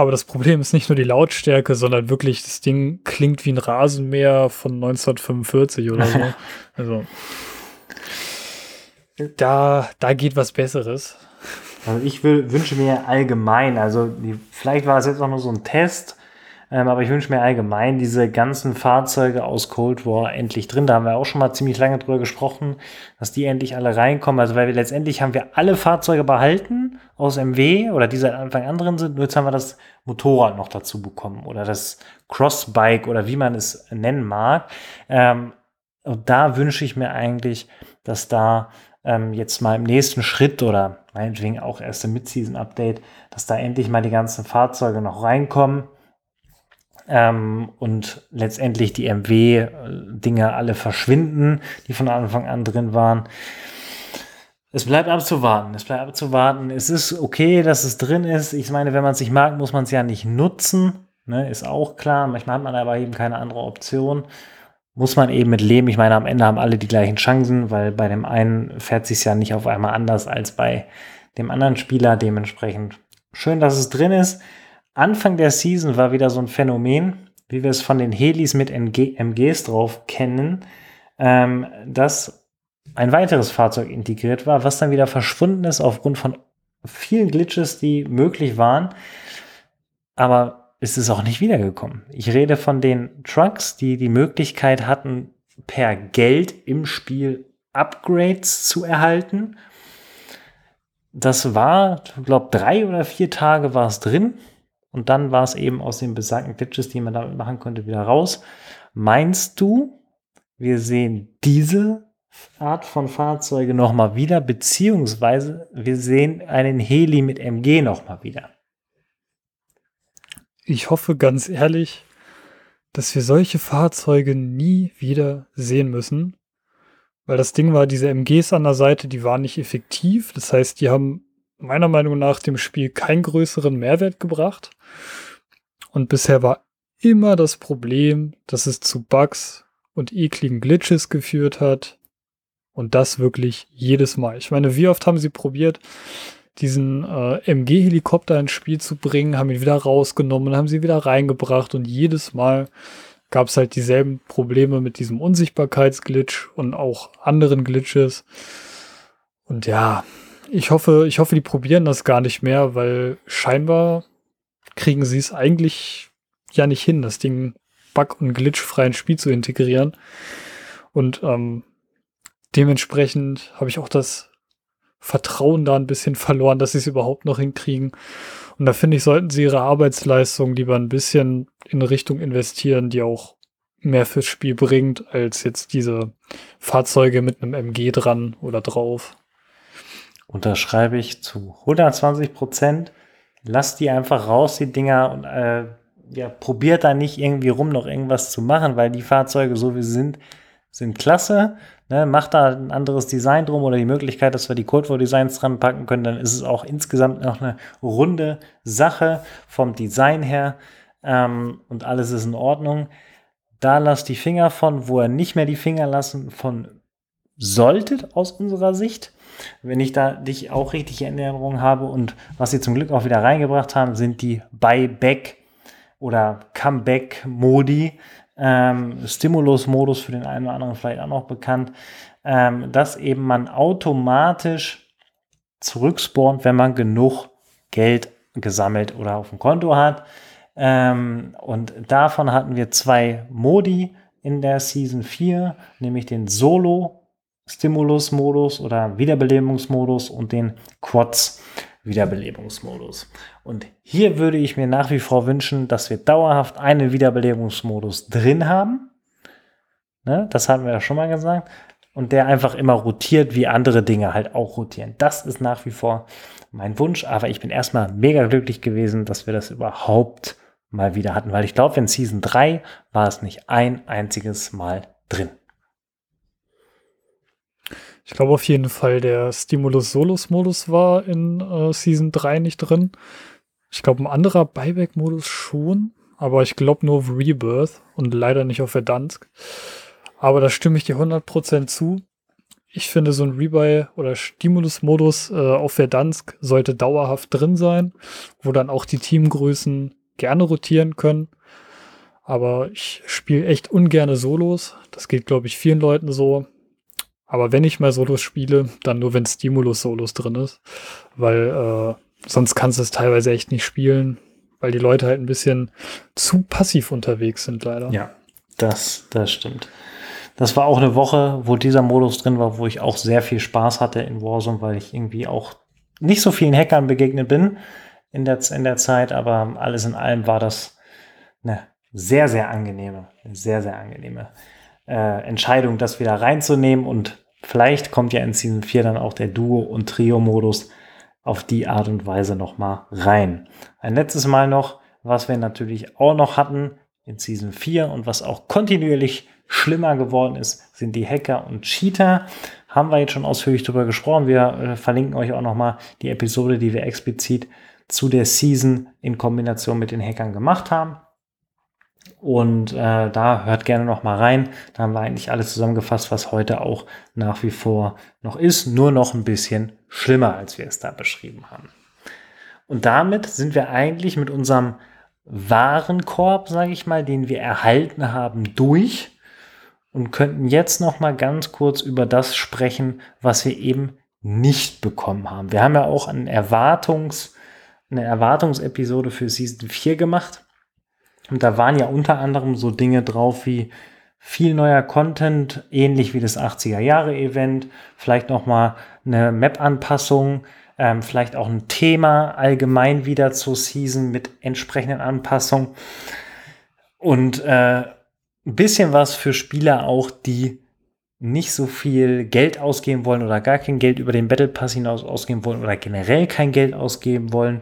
Aber das Problem ist nicht nur die Lautstärke, sondern wirklich, das Ding klingt wie ein Rasenmäher von 1945 oder so. <laughs> also da, da geht was Besseres. Also ich will, wünsche mir allgemein, also die, vielleicht war es jetzt auch nur so ein Test, ähm, aber ich wünsche mir allgemein diese ganzen Fahrzeuge aus Cold War endlich drin. Da haben wir auch schon mal ziemlich lange drüber gesprochen, dass die endlich alle reinkommen. Also weil wir letztendlich haben wir alle Fahrzeuge behalten aus MW oder die seit Anfang an drin sind. Nur jetzt haben wir das Motorrad noch dazu bekommen oder das Crossbike oder wie man es nennen mag. Ähm, und da wünsche ich mir eigentlich, dass da ähm, jetzt mal im nächsten Schritt oder meinetwegen auch erst im Mid-Season-Update, dass da endlich mal die ganzen Fahrzeuge noch reinkommen ähm, und letztendlich die MW-Dinge alle verschwinden, die von Anfang an drin waren. Es bleibt abzuwarten. Es bleibt abzuwarten. Es ist okay, dass es drin ist. Ich meine, wenn man es nicht mag, muss man es ja nicht nutzen. Ne, ist auch klar. Manchmal hat man aber eben keine andere Option. Muss man eben mit leben. Ich meine, am Ende haben alle die gleichen Chancen, weil bei dem einen fährt sich ja nicht auf einmal anders als bei dem anderen Spieler. Dementsprechend schön, dass es drin ist. Anfang der Season war wieder so ein Phänomen, wie wir es von den Helis mit MG, MGs drauf kennen, ähm, dass ein weiteres Fahrzeug integriert war, was dann wieder verschwunden ist aufgrund von vielen Glitches, die möglich waren. Aber es ist auch nicht wiedergekommen. Ich rede von den Trucks, die die Möglichkeit hatten, per Geld im Spiel Upgrades zu erhalten. Das war, ich glaube, drei oder vier Tage war es drin. Und dann war es eben aus den besagten Glitches, die man damit machen konnte, wieder raus. Meinst du, wir sehen diese Art von Fahrzeuge nochmal wieder, beziehungsweise wir sehen einen Heli mit MG nochmal wieder? ich hoffe ganz ehrlich, dass wir solche Fahrzeuge nie wieder sehen müssen. Weil das Ding war, diese MGs an der Seite, die waren nicht effektiv. Das heißt, die haben meiner Meinung nach dem Spiel keinen größeren Mehrwert gebracht. Und bisher war immer das Problem, dass es zu Bugs und ekligen Glitches geführt hat. Und das wirklich jedes Mal. Ich meine, wie oft haben sie probiert, diesen äh, MG-Helikopter ins Spiel zu bringen, haben ihn wieder rausgenommen, haben sie wieder reingebracht und jedes Mal gab es halt dieselben Probleme mit diesem Unsichtbarkeitsglitch und auch anderen Glitches. Und ja, ich hoffe, ich hoffe, die probieren das gar nicht mehr, weil scheinbar kriegen sie es eigentlich ja nicht hin, das Ding bug- und glitchfrei ins Spiel zu integrieren. Und ähm, dementsprechend habe ich auch das Vertrauen da ein bisschen verloren, dass sie es überhaupt noch hinkriegen. Und da finde ich, sollten sie ihre Arbeitsleistung lieber ein bisschen in Richtung investieren, die auch mehr fürs Spiel bringt, als jetzt diese Fahrzeuge mit einem MG dran oder drauf. Unterschreibe ich zu 120 Prozent. Lasst die einfach raus, die Dinger, und äh, ja, probiert da nicht irgendwie rum, noch irgendwas zu machen, weil die Fahrzeuge, so wie sie sind, sind klasse. Ne, macht da ein anderes Design drum oder die Möglichkeit, dass wir die Codeword-Designs dran packen können, dann ist es auch insgesamt noch eine runde Sache vom Design her ähm, und alles ist in Ordnung. Da lasst die Finger von, wo er nicht mehr die Finger lassen von solltet aus unserer Sicht. Wenn ich da dich auch richtig in Erinnerung habe und was sie zum Glück auch wieder reingebracht haben, sind die Buyback oder Comeback-Modi, ähm, Stimulus-Modus für den einen oder anderen vielleicht auch noch bekannt, ähm, dass eben man automatisch zurückspawnt, wenn man genug Geld gesammelt oder auf dem Konto hat. Ähm, und davon hatten wir zwei Modi in der Season 4, nämlich den Solo Stimulus-Modus oder Wiederbelebungsmodus und den Quads Wiederbelebungsmodus. Und hier würde ich mir nach wie vor wünschen, dass wir dauerhaft einen Wiederbelebungsmodus drin haben. Ne, das hatten wir ja schon mal gesagt. Und der einfach immer rotiert, wie andere Dinge halt auch rotieren. Das ist nach wie vor mein Wunsch. Aber ich bin erstmal mega glücklich gewesen, dass wir das überhaupt mal wieder hatten. Weil ich glaube, in Season 3 war es nicht ein einziges Mal drin. Ich glaube auf jeden Fall, der Stimulus Solus Modus war in äh, Season 3 nicht drin. Ich glaube, ein anderer Buyback-Modus schon, aber ich glaube nur auf Rebirth und leider nicht auf Verdansk. Aber da stimme ich dir 100% zu. Ich finde, so ein Rebuy oder Stimulus-Modus äh, auf Verdansk sollte dauerhaft drin sein, wo dann auch die Teamgrößen gerne rotieren können. Aber ich spiele echt ungerne Solos. Das geht, glaube ich, vielen Leuten so. Aber wenn ich mal Solos spiele, dann nur, wenn Stimulus-Solos drin ist. Weil äh, sonst kannst du es teilweise echt nicht spielen, weil die Leute halt ein bisschen zu passiv unterwegs sind, leider. Ja, das, das stimmt. Das war auch eine Woche, wo dieser Modus drin war, wo ich auch sehr viel Spaß hatte in Warzone, weil ich irgendwie auch nicht so vielen Hackern begegnet bin in der, in der Zeit, aber alles in allem war das eine sehr, sehr angenehme, sehr, sehr angenehme äh, Entscheidung, das wieder reinzunehmen und vielleicht kommt ja in Season 4 dann auch der Duo- und Trio-Modus auf die Art und Weise nochmal rein. Ein letztes Mal noch, was wir natürlich auch noch hatten in Season 4 und was auch kontinuierlich schlimmer geworden ist, sind die Hacker und Cheater. Haben wir jetzt schon ausführlich darüber gesprochen. Wir äh, verlinken euch auch nochmal die Episode, die wir explizit zu der Season in Kombination mit den Hackern gemacht haben. Und äh, da hört gerne noch mal rein. Da haben wir eigentlich alles zusammengefasst, was heute auch nach wie vor noch ist, nur noch ein bisschen schlimmer, als wir es da beschrieben haben. Und damit sind wir eigentlich mit unserem Warenkorb, sage ich mal, den wir erhalten haben, durch und könnten jetzt noch mal ganz kurz über das sprechen, was wir eben nicht bekommen haben. Wir haben ja auch einen Erwartungs, eine Erwartungsepisode für Season 4 gemacht und da waren ja unter anderem so Dinge drauf wie viel neuer Content, ähnlich wie das 80er Jahre Event, vielleicht noch mal eine Map-Anpassung, ähm, vielleicht auch ein Thema allgemein wieder zur Season mit entsprechenden Anpassungen und äh, ein bisschen was für Spieler auch, die nicht so viel Geld ausgeben wollen oder gar kein Geld über den Battle Pass hinaus ausgeben wollen oder generell kein Geld ausgeben wollen.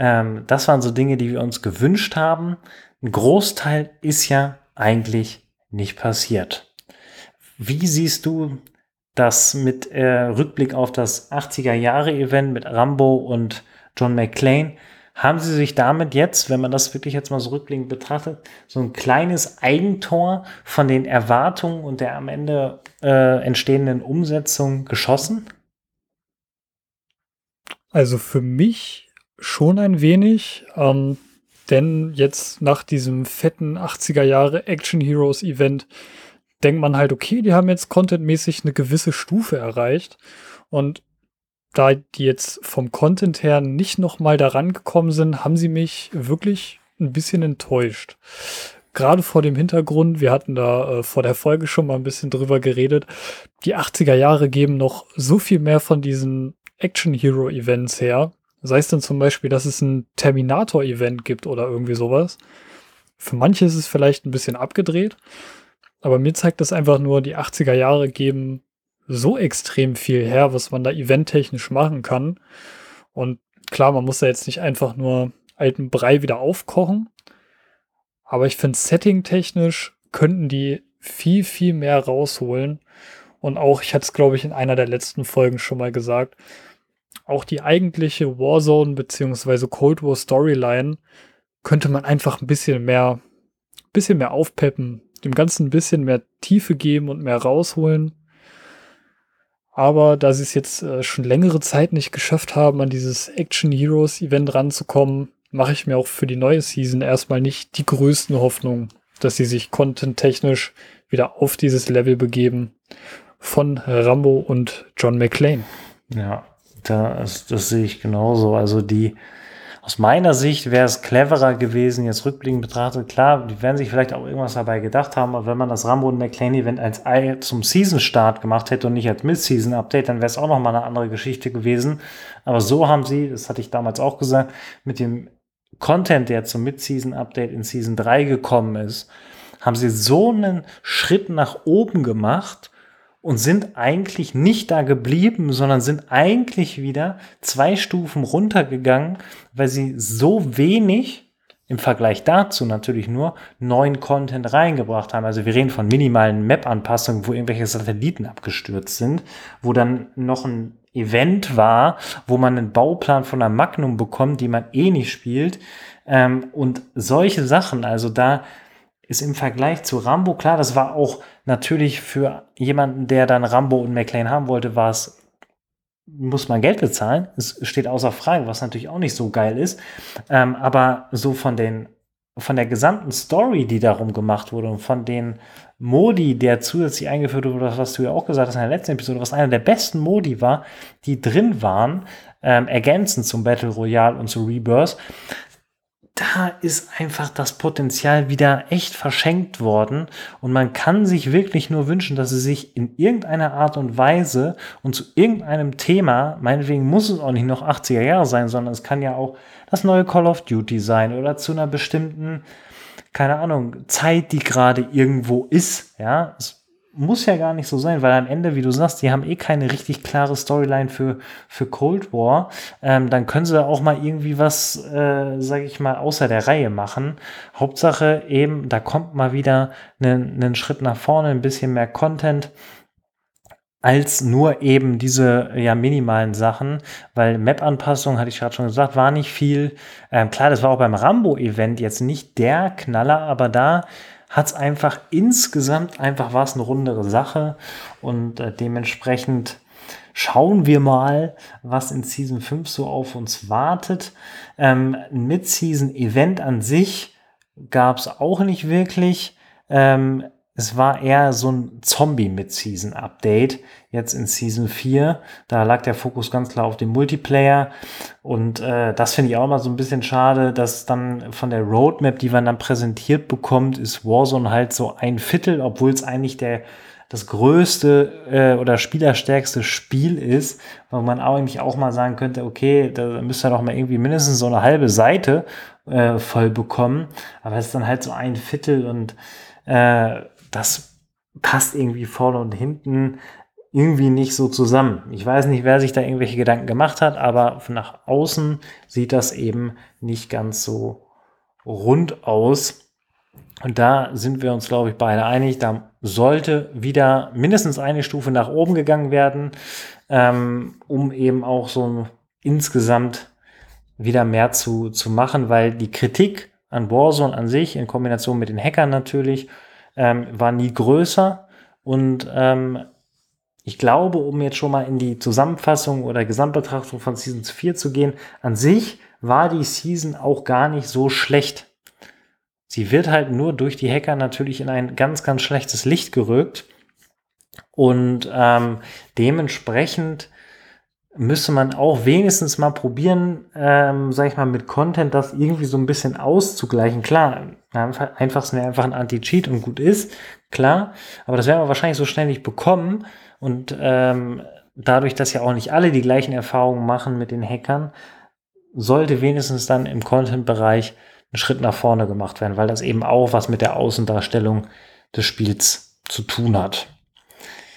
Ähm, das waren so Dinge, die wir uns gewünscht haben. Ein Großteil ist ja eigentlich nicht passiert. Wie siehst du das mit äh, Rückblick auf das 80er Jahre Event mit Rambo und John McClane? Haben sie sich damit jetzt, wenn man das wirklich jetzt mal so rückblickend betrachtet, so ein kleines Eigentor von den Erwartungen und der am Ende äh, entstehenden Umsetzung geschossen? Also für mich schon ein wenig, ähm, denn jetzt nach diesem fetten 80er Jahre Action Heroes Event denkt man halt, okay, die haben jetzt contentmäßig eine gewisse Stufe erreicht und da die jetzt vom Content her nicht noch mal daran gekommen sind, haben sie mich wirklich ein bisschen enttäuscht. Gerade vor dem Hintergrund, wir hatten da äh, vor der Folge schon mal ein bisschen drüber geredet, die 80er Jahre geben noch so viel mehr von diesen Action Hero Events her. Sei es dann zum Beispiel, dass es ein Terminator Event gibt oder irgendwie sowas. Für manche ist es vielleicht ein bisschen abgedreht, aber mir zeigt das einfach nur, die 80er Jahre geben so extrem viel her, was man da eventtechnisch machen kann. Und klar, man muss da jetzt nicht einfach nur alten Brei wieder aufkochen. Aber ich finde, setting-technisch könnten die viel, viel mehr rausholen. Und auch, ich hatte es, glaube ich, in einer der letzten Folgen schon mal gesagt, auch die eigentliche Warzone bzw. Cold War Storyline könnte man einfach ein bisschen mehr, bisschen mehr aufpeppen, dem Ganzen ein bisschen mehr Tiefe geben und mehr rausholen. Aber da sie es jetzt äh, schon längere Zeit nicht geschafft haben, an dieses Action Heroes Event ranzukommen, mache ich mir auch für die neue Season erstmal nicht die größten Hoffnungen, dass sie sich content-technisch wieder auf dieses Level begeben von Rambo und John McClane. Ja, das, das sehe ich genauso. Also die, aus meiner Sicht wäre es cleverer gewesen, jetzt rückblickend betrachtet. Klar, die werden sich vielleicht auch irgendwas dabei gedacht haben, aber wenn man das Rambo und McLean Event als Ei zum Season-Start gemacht hätte und nicht als Mid-Season-Update, dann wäre es auch nochmal eine andere Geschichte gewesen. Aber so haben sie, das hatte ich damals auch gesagt, mit dem Content, der zum Mid-Season-Update in Season 3 gekommen ist, haben sie so einen Schritt nach oben gemacht, und sind eigentlich nicht da geblieben, sondern sind eigentlich wieder zwei Stufen runtergegangen, weil sie so wenig im Vergleich dazu natürlich nur neuen Content reingebracht haben. Also wir reden von minimalen Map-Anpassungen, wo irgendwelche Satelliten abgestürzt sind, wo dann noch ein Event war, wo man einen Bauplan von einer Magnum bekommt, die man eh nicht spielt. Ähm, und solche Sachen, also da ist im Vergleich zu Rambo, klar, das war auch natürlich für jemanden, der dann Rambo und McLean haben wollte, war es, muss man Geld bezahlen. Es steht außer Frage, was natürlich auch nicht so geil ist. Ähm, aber so von den, von der gesamten Story, die darum gemacht wurde und von den Modi, der zusätzlich eingeführt wurde, was du ja auch gesagt hast in der letzten Episode, was einer der besten Modi war, die drin waren, ähm, ergänzend zum Battle Royale und zu Rebirth, da ist einfach das Potenzial wieder echt verschenkt worden. Und man kann sich wirklich nur wünschen, dass sie sich in irgendeiner Art und Weise und zu irgendeinem Thema, meinetwegen muss es auch nicht noch 80er Jahre sein, sondern es kann ja auch das neue Call of Duty sein oder zu einer bestimmten, keine Ahnung, Zeit, die gerade irgendwo ist. Ja, es muss ja gar nicht so sein, weil am Ende, wie du sagst, die haben eh keine richtig klare Storyline für, für Cold War. Ähm, dann können sie auch mal irgendwie was, äh, sage ich mal, außer der Reihe machen. Hauptsache eben, da kommt mal wieder einen Schritt nach vorne, ein bisschen mehr Content als nur eben diese ja minimalen Sachen, weil Map-Anpassung, hatte ich gerade schon gesagt, war nicht viel. Ähm, klar, das war auch beim Rambo-Event jetzt nicht der Knaller, aber da hat es einfach insgesamt einfach war eine rundere Sache und äh, dementsprechend schauen wir mal, was in Season 5 so auf uns wartet. Ähm, ein Mid-Season-Event an sich gab es auch nicht wirklich. Ähm, es war eher so ein Zombie-Mid-Season-Update, jetzt in Season 4. Da lag der Fokus ganz klar auf dem Multiplayer. Und äh, das finde ich auch mal so ein bisschen schade, dass dann von der Roadmap, die man dann präsentiert bekommt, ist Warzone halt so ein Viertel, obwohl es eigentlich der das größte äh, oder spielerstärkste Spiel ist, wo man eigentlich auch mal sagen könnte, okay, da müsste ihr doch mal irgendwie mindestens so eine halbe Seite äh, voll bekommen. Aber es ist dann halt so ein Viertel und äh, das passt irgendwie vorne und hinten irgendwie nicht so zusammen. Ich weiß nicht, wer sich da irgendwelche Gedanken gemacht hat, aber nach außen sieht das eben nicht ganz so rund aus. Und da sind wir uns, glaube ich, beide einig. Da sollte wieder mindestens eine Stufe nach oben gegangen werden, ähm, um eben auch so insgesamt wieder mehr zu, zu machen, weil die Kritik an Warzone an sich in Kombination mit den Hackern natürlich ähm, war nie größer und ähm, ich glaube, um jetzt schon mal in die Zusammenfassung oder Gesamtbetrachtung von Season 4 zu gehen, an sich war die Season auch gar nicht so schlecht. Sie wird halt nur durch die Hacker natürlich in ein ganz, ganz schlechtes Licht gerückt. Und ähm, dementsprechend müsste man auch wenigstens mal probieren, ähm, sag ich mal, mit Content das irgendwie so ein bisschen auszugleichen. Klar, einfach wäre einfach ein Anti-Cheat und gut ist, klar, aber das werden wir wahrscheinlich so schnell nicht bekommen. Und ähm, dadurch, dass ja auch nicht alle die gleichen Erfahrungen machen mit den Hackern, sollte wenigstens dann im Content-Bereich ein Schritt nach vorne gemacht werden, weil das eben auch was mit der Außendarstellung des Spiels zu tun hat.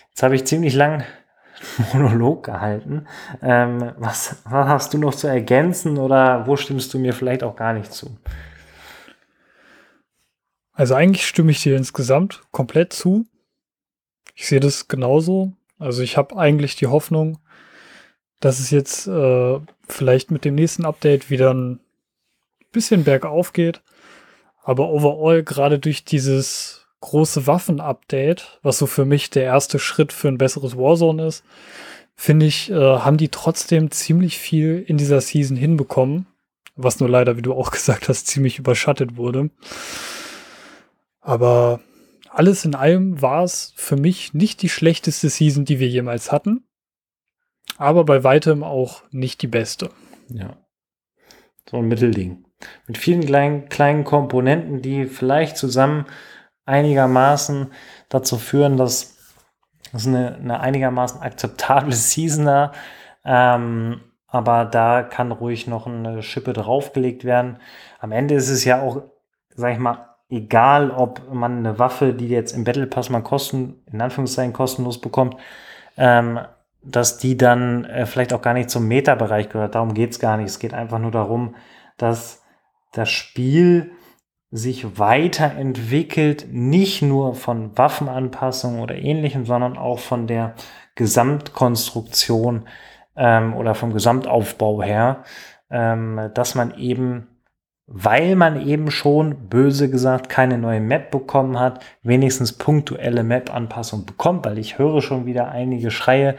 Jetzt habe ich ziemlich lang <laughs> Monolog gehalten. Ähm, was, was hast du noch zu ergänzen oder wo stimmst du mir vielleicht auch gar nicht zu? Also eigentlich stimme ich dir insgesamt komplett zu. Ich sehe das genauso. Also ich habe eigentlich die Hoffnung, dass es jetzt äh, vielleicht mit dem nächsten Update wieder ein bisschen bergauf geht. Aber overall, gerade durch dieses große Waffen-Update, was so für mich der erste Schritt für ein besseres Warzone ist, finde ich, äh, haben die trotzdem ziemlich viel in dieser Season hinbekommen. Was nur leider, wie du auch <laughs> gesagt hast, ziemlich überschattet wurde. Aber alles in allem war es für mich nicht die schlechteste Season, die wir jemals hatten. Aber bei weitem auch nicht die beste. Ja. So ein Mittelding. Mit vielen kleinen, kleinen Komponenten, die vielleicht zusammen einigermaßen dazu führen, dass es eine, eine einigermaßen akzeptable Season da. Ähm, aber da kann ruhig noch eine Schippe draufgelegt werden. Am Ende ist es ja auch, sag ich mal, egal, ob man eine Waffe, die jetzt im Battle Pass mal kosten, in Anführungszeichen kostenlos bekommt, ähm, dass die dann äh, vielleicht auch gar nicht zum Meta-Bereich gehört. Darum geht es gar nicht. Es geht einfach nur darum, dass das Spiel sich weiterentwickelt, nicht nur von Waffenanpassungen oder ähnlichem, sondern auch von der Gesamtkonstruktion ähm, oder vom Gesamtaufbau her, ähm, dass man eben weil man eben schon, böse gesagt, keine neue Map bekommen hat, wenigstens punktuelle Map-Anpassung bekommt, weil ich höre schon wieder einige Schreie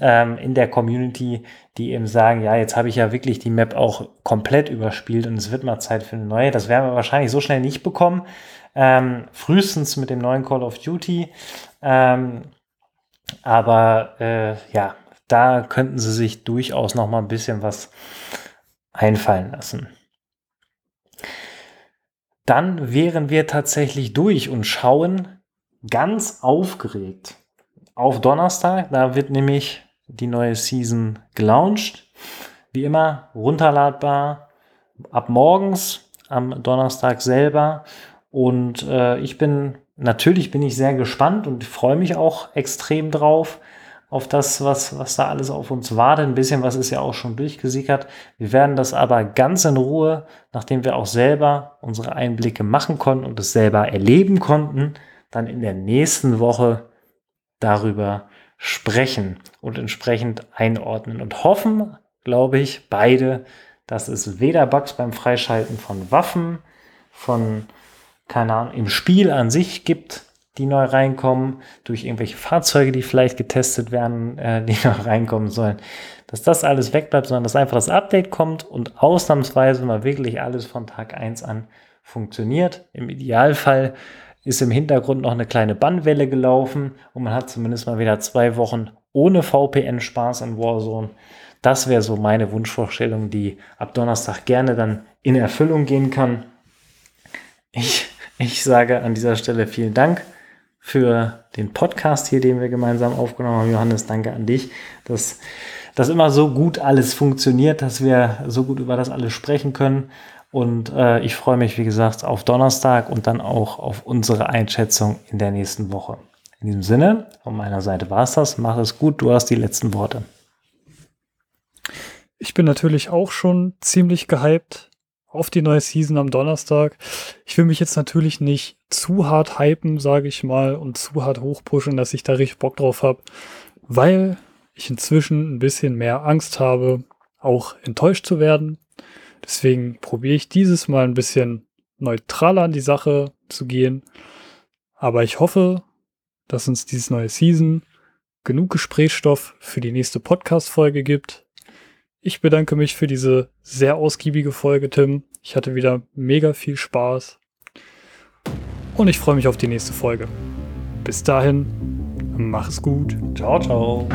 ähm, in der Community, die eben sagen, ja, jetzt habe ich ja wirklich die Map auch komplett überspielt und es wird mal Zeit für eine neue. Das werden wir wahrscheinlich so schnell nicht bekommen. Ähm, frühestens mit dem neuen Call of Duty. Ähm, aber äh, ja, da könnten sie sich durchaus noch mal ein bisschen was einfallen lassen dann wären wir tatsächlich durch und schauen ganz aufgeregt auf Donnerstag. Da wird nämlich die neue Season gelauncht. Wie immer runterladbar ab morgens am Donnerstag selber. Und äh, ich bin, natürlich bin ich sehr gespannt und freue mich auch extrem drauf auf das, was, was da alles auf uns wartet. Ein bisschen was ist ja auch schon durchgesickert. Wir werden das aber ganz in Ruhe, nachdem wir auch selber unsere Einblicke machen konnten und es selber erleben konnten, dann in der nächsten Woche darüber sprechen und entsprechend einordnen und hoffen, glaube ich, beide, dass es weder Bugs beim Freischalten von Waffen, von, keine Ahnung, im Spiel an sich gibt, die neu reinkommen, durch irgendwelche Fahrzeuge, die vielleicht getestet werden, äh, die <laughs> noch reinkommen sollen, dass das alles wegbleibt, sondern dass einfach das Update kommt und ausnahmsweise mal wirklich alles von Tag 1 an funktioniert. Im Idealfall ist im Hintergrund noch eine kleine Bannwelle gelaufen und man hat zumindest mal wieder zwei Wochen ohne VPN Spaß an Warzone. Das wäre so meine Wunschvorstellung, die ab Donnerstag gerne dann in Erfüllung gehen kann. Ich, ich sage an dieser Stelle vielen Dank für den Podcast hier, den wir gemeinsam aufgenommen haben. Johannes, danke an dich, dass das immer so gut alles funktioniert, dass wir so gut über das alles sprechen können. Und äh, ich freue mich, wie gesagt, auf Donnerstag und dann auch auf unsere Einschätzung in der nächsten Woche. In diesem Sinne, von meiner Seite war es das. Mach es gut, du hast die letzten Worte. Ich bin natürlich auch schon ziemlich gehypt auf die neue Season am Donnerstag. Ich will mich jetzt natürlich nicht zu hart hypen, sage ich mal, und zu hart hochpushen, dass ich da richtig Bock drauf habe, weil ich inzwischen ein bisschen mehr Angst habe, auch enttäuscht zu werden. Deswegen probiere ich dieses Mal ein bisschen neutraler an die Sache zu gehen. Aber ich hoffe, dass uns dieses neue Season genug Gesprächsstoff für die nächste Podcast-Folge gibt. Ich bedanke mich für diese sehr ausgiebige Folge, Tim. Ich hatte wieder mega viel Spaß. Und ich freue mich auf die nächste Folge. Bis dahin, mach es gut. Ciao, ciao.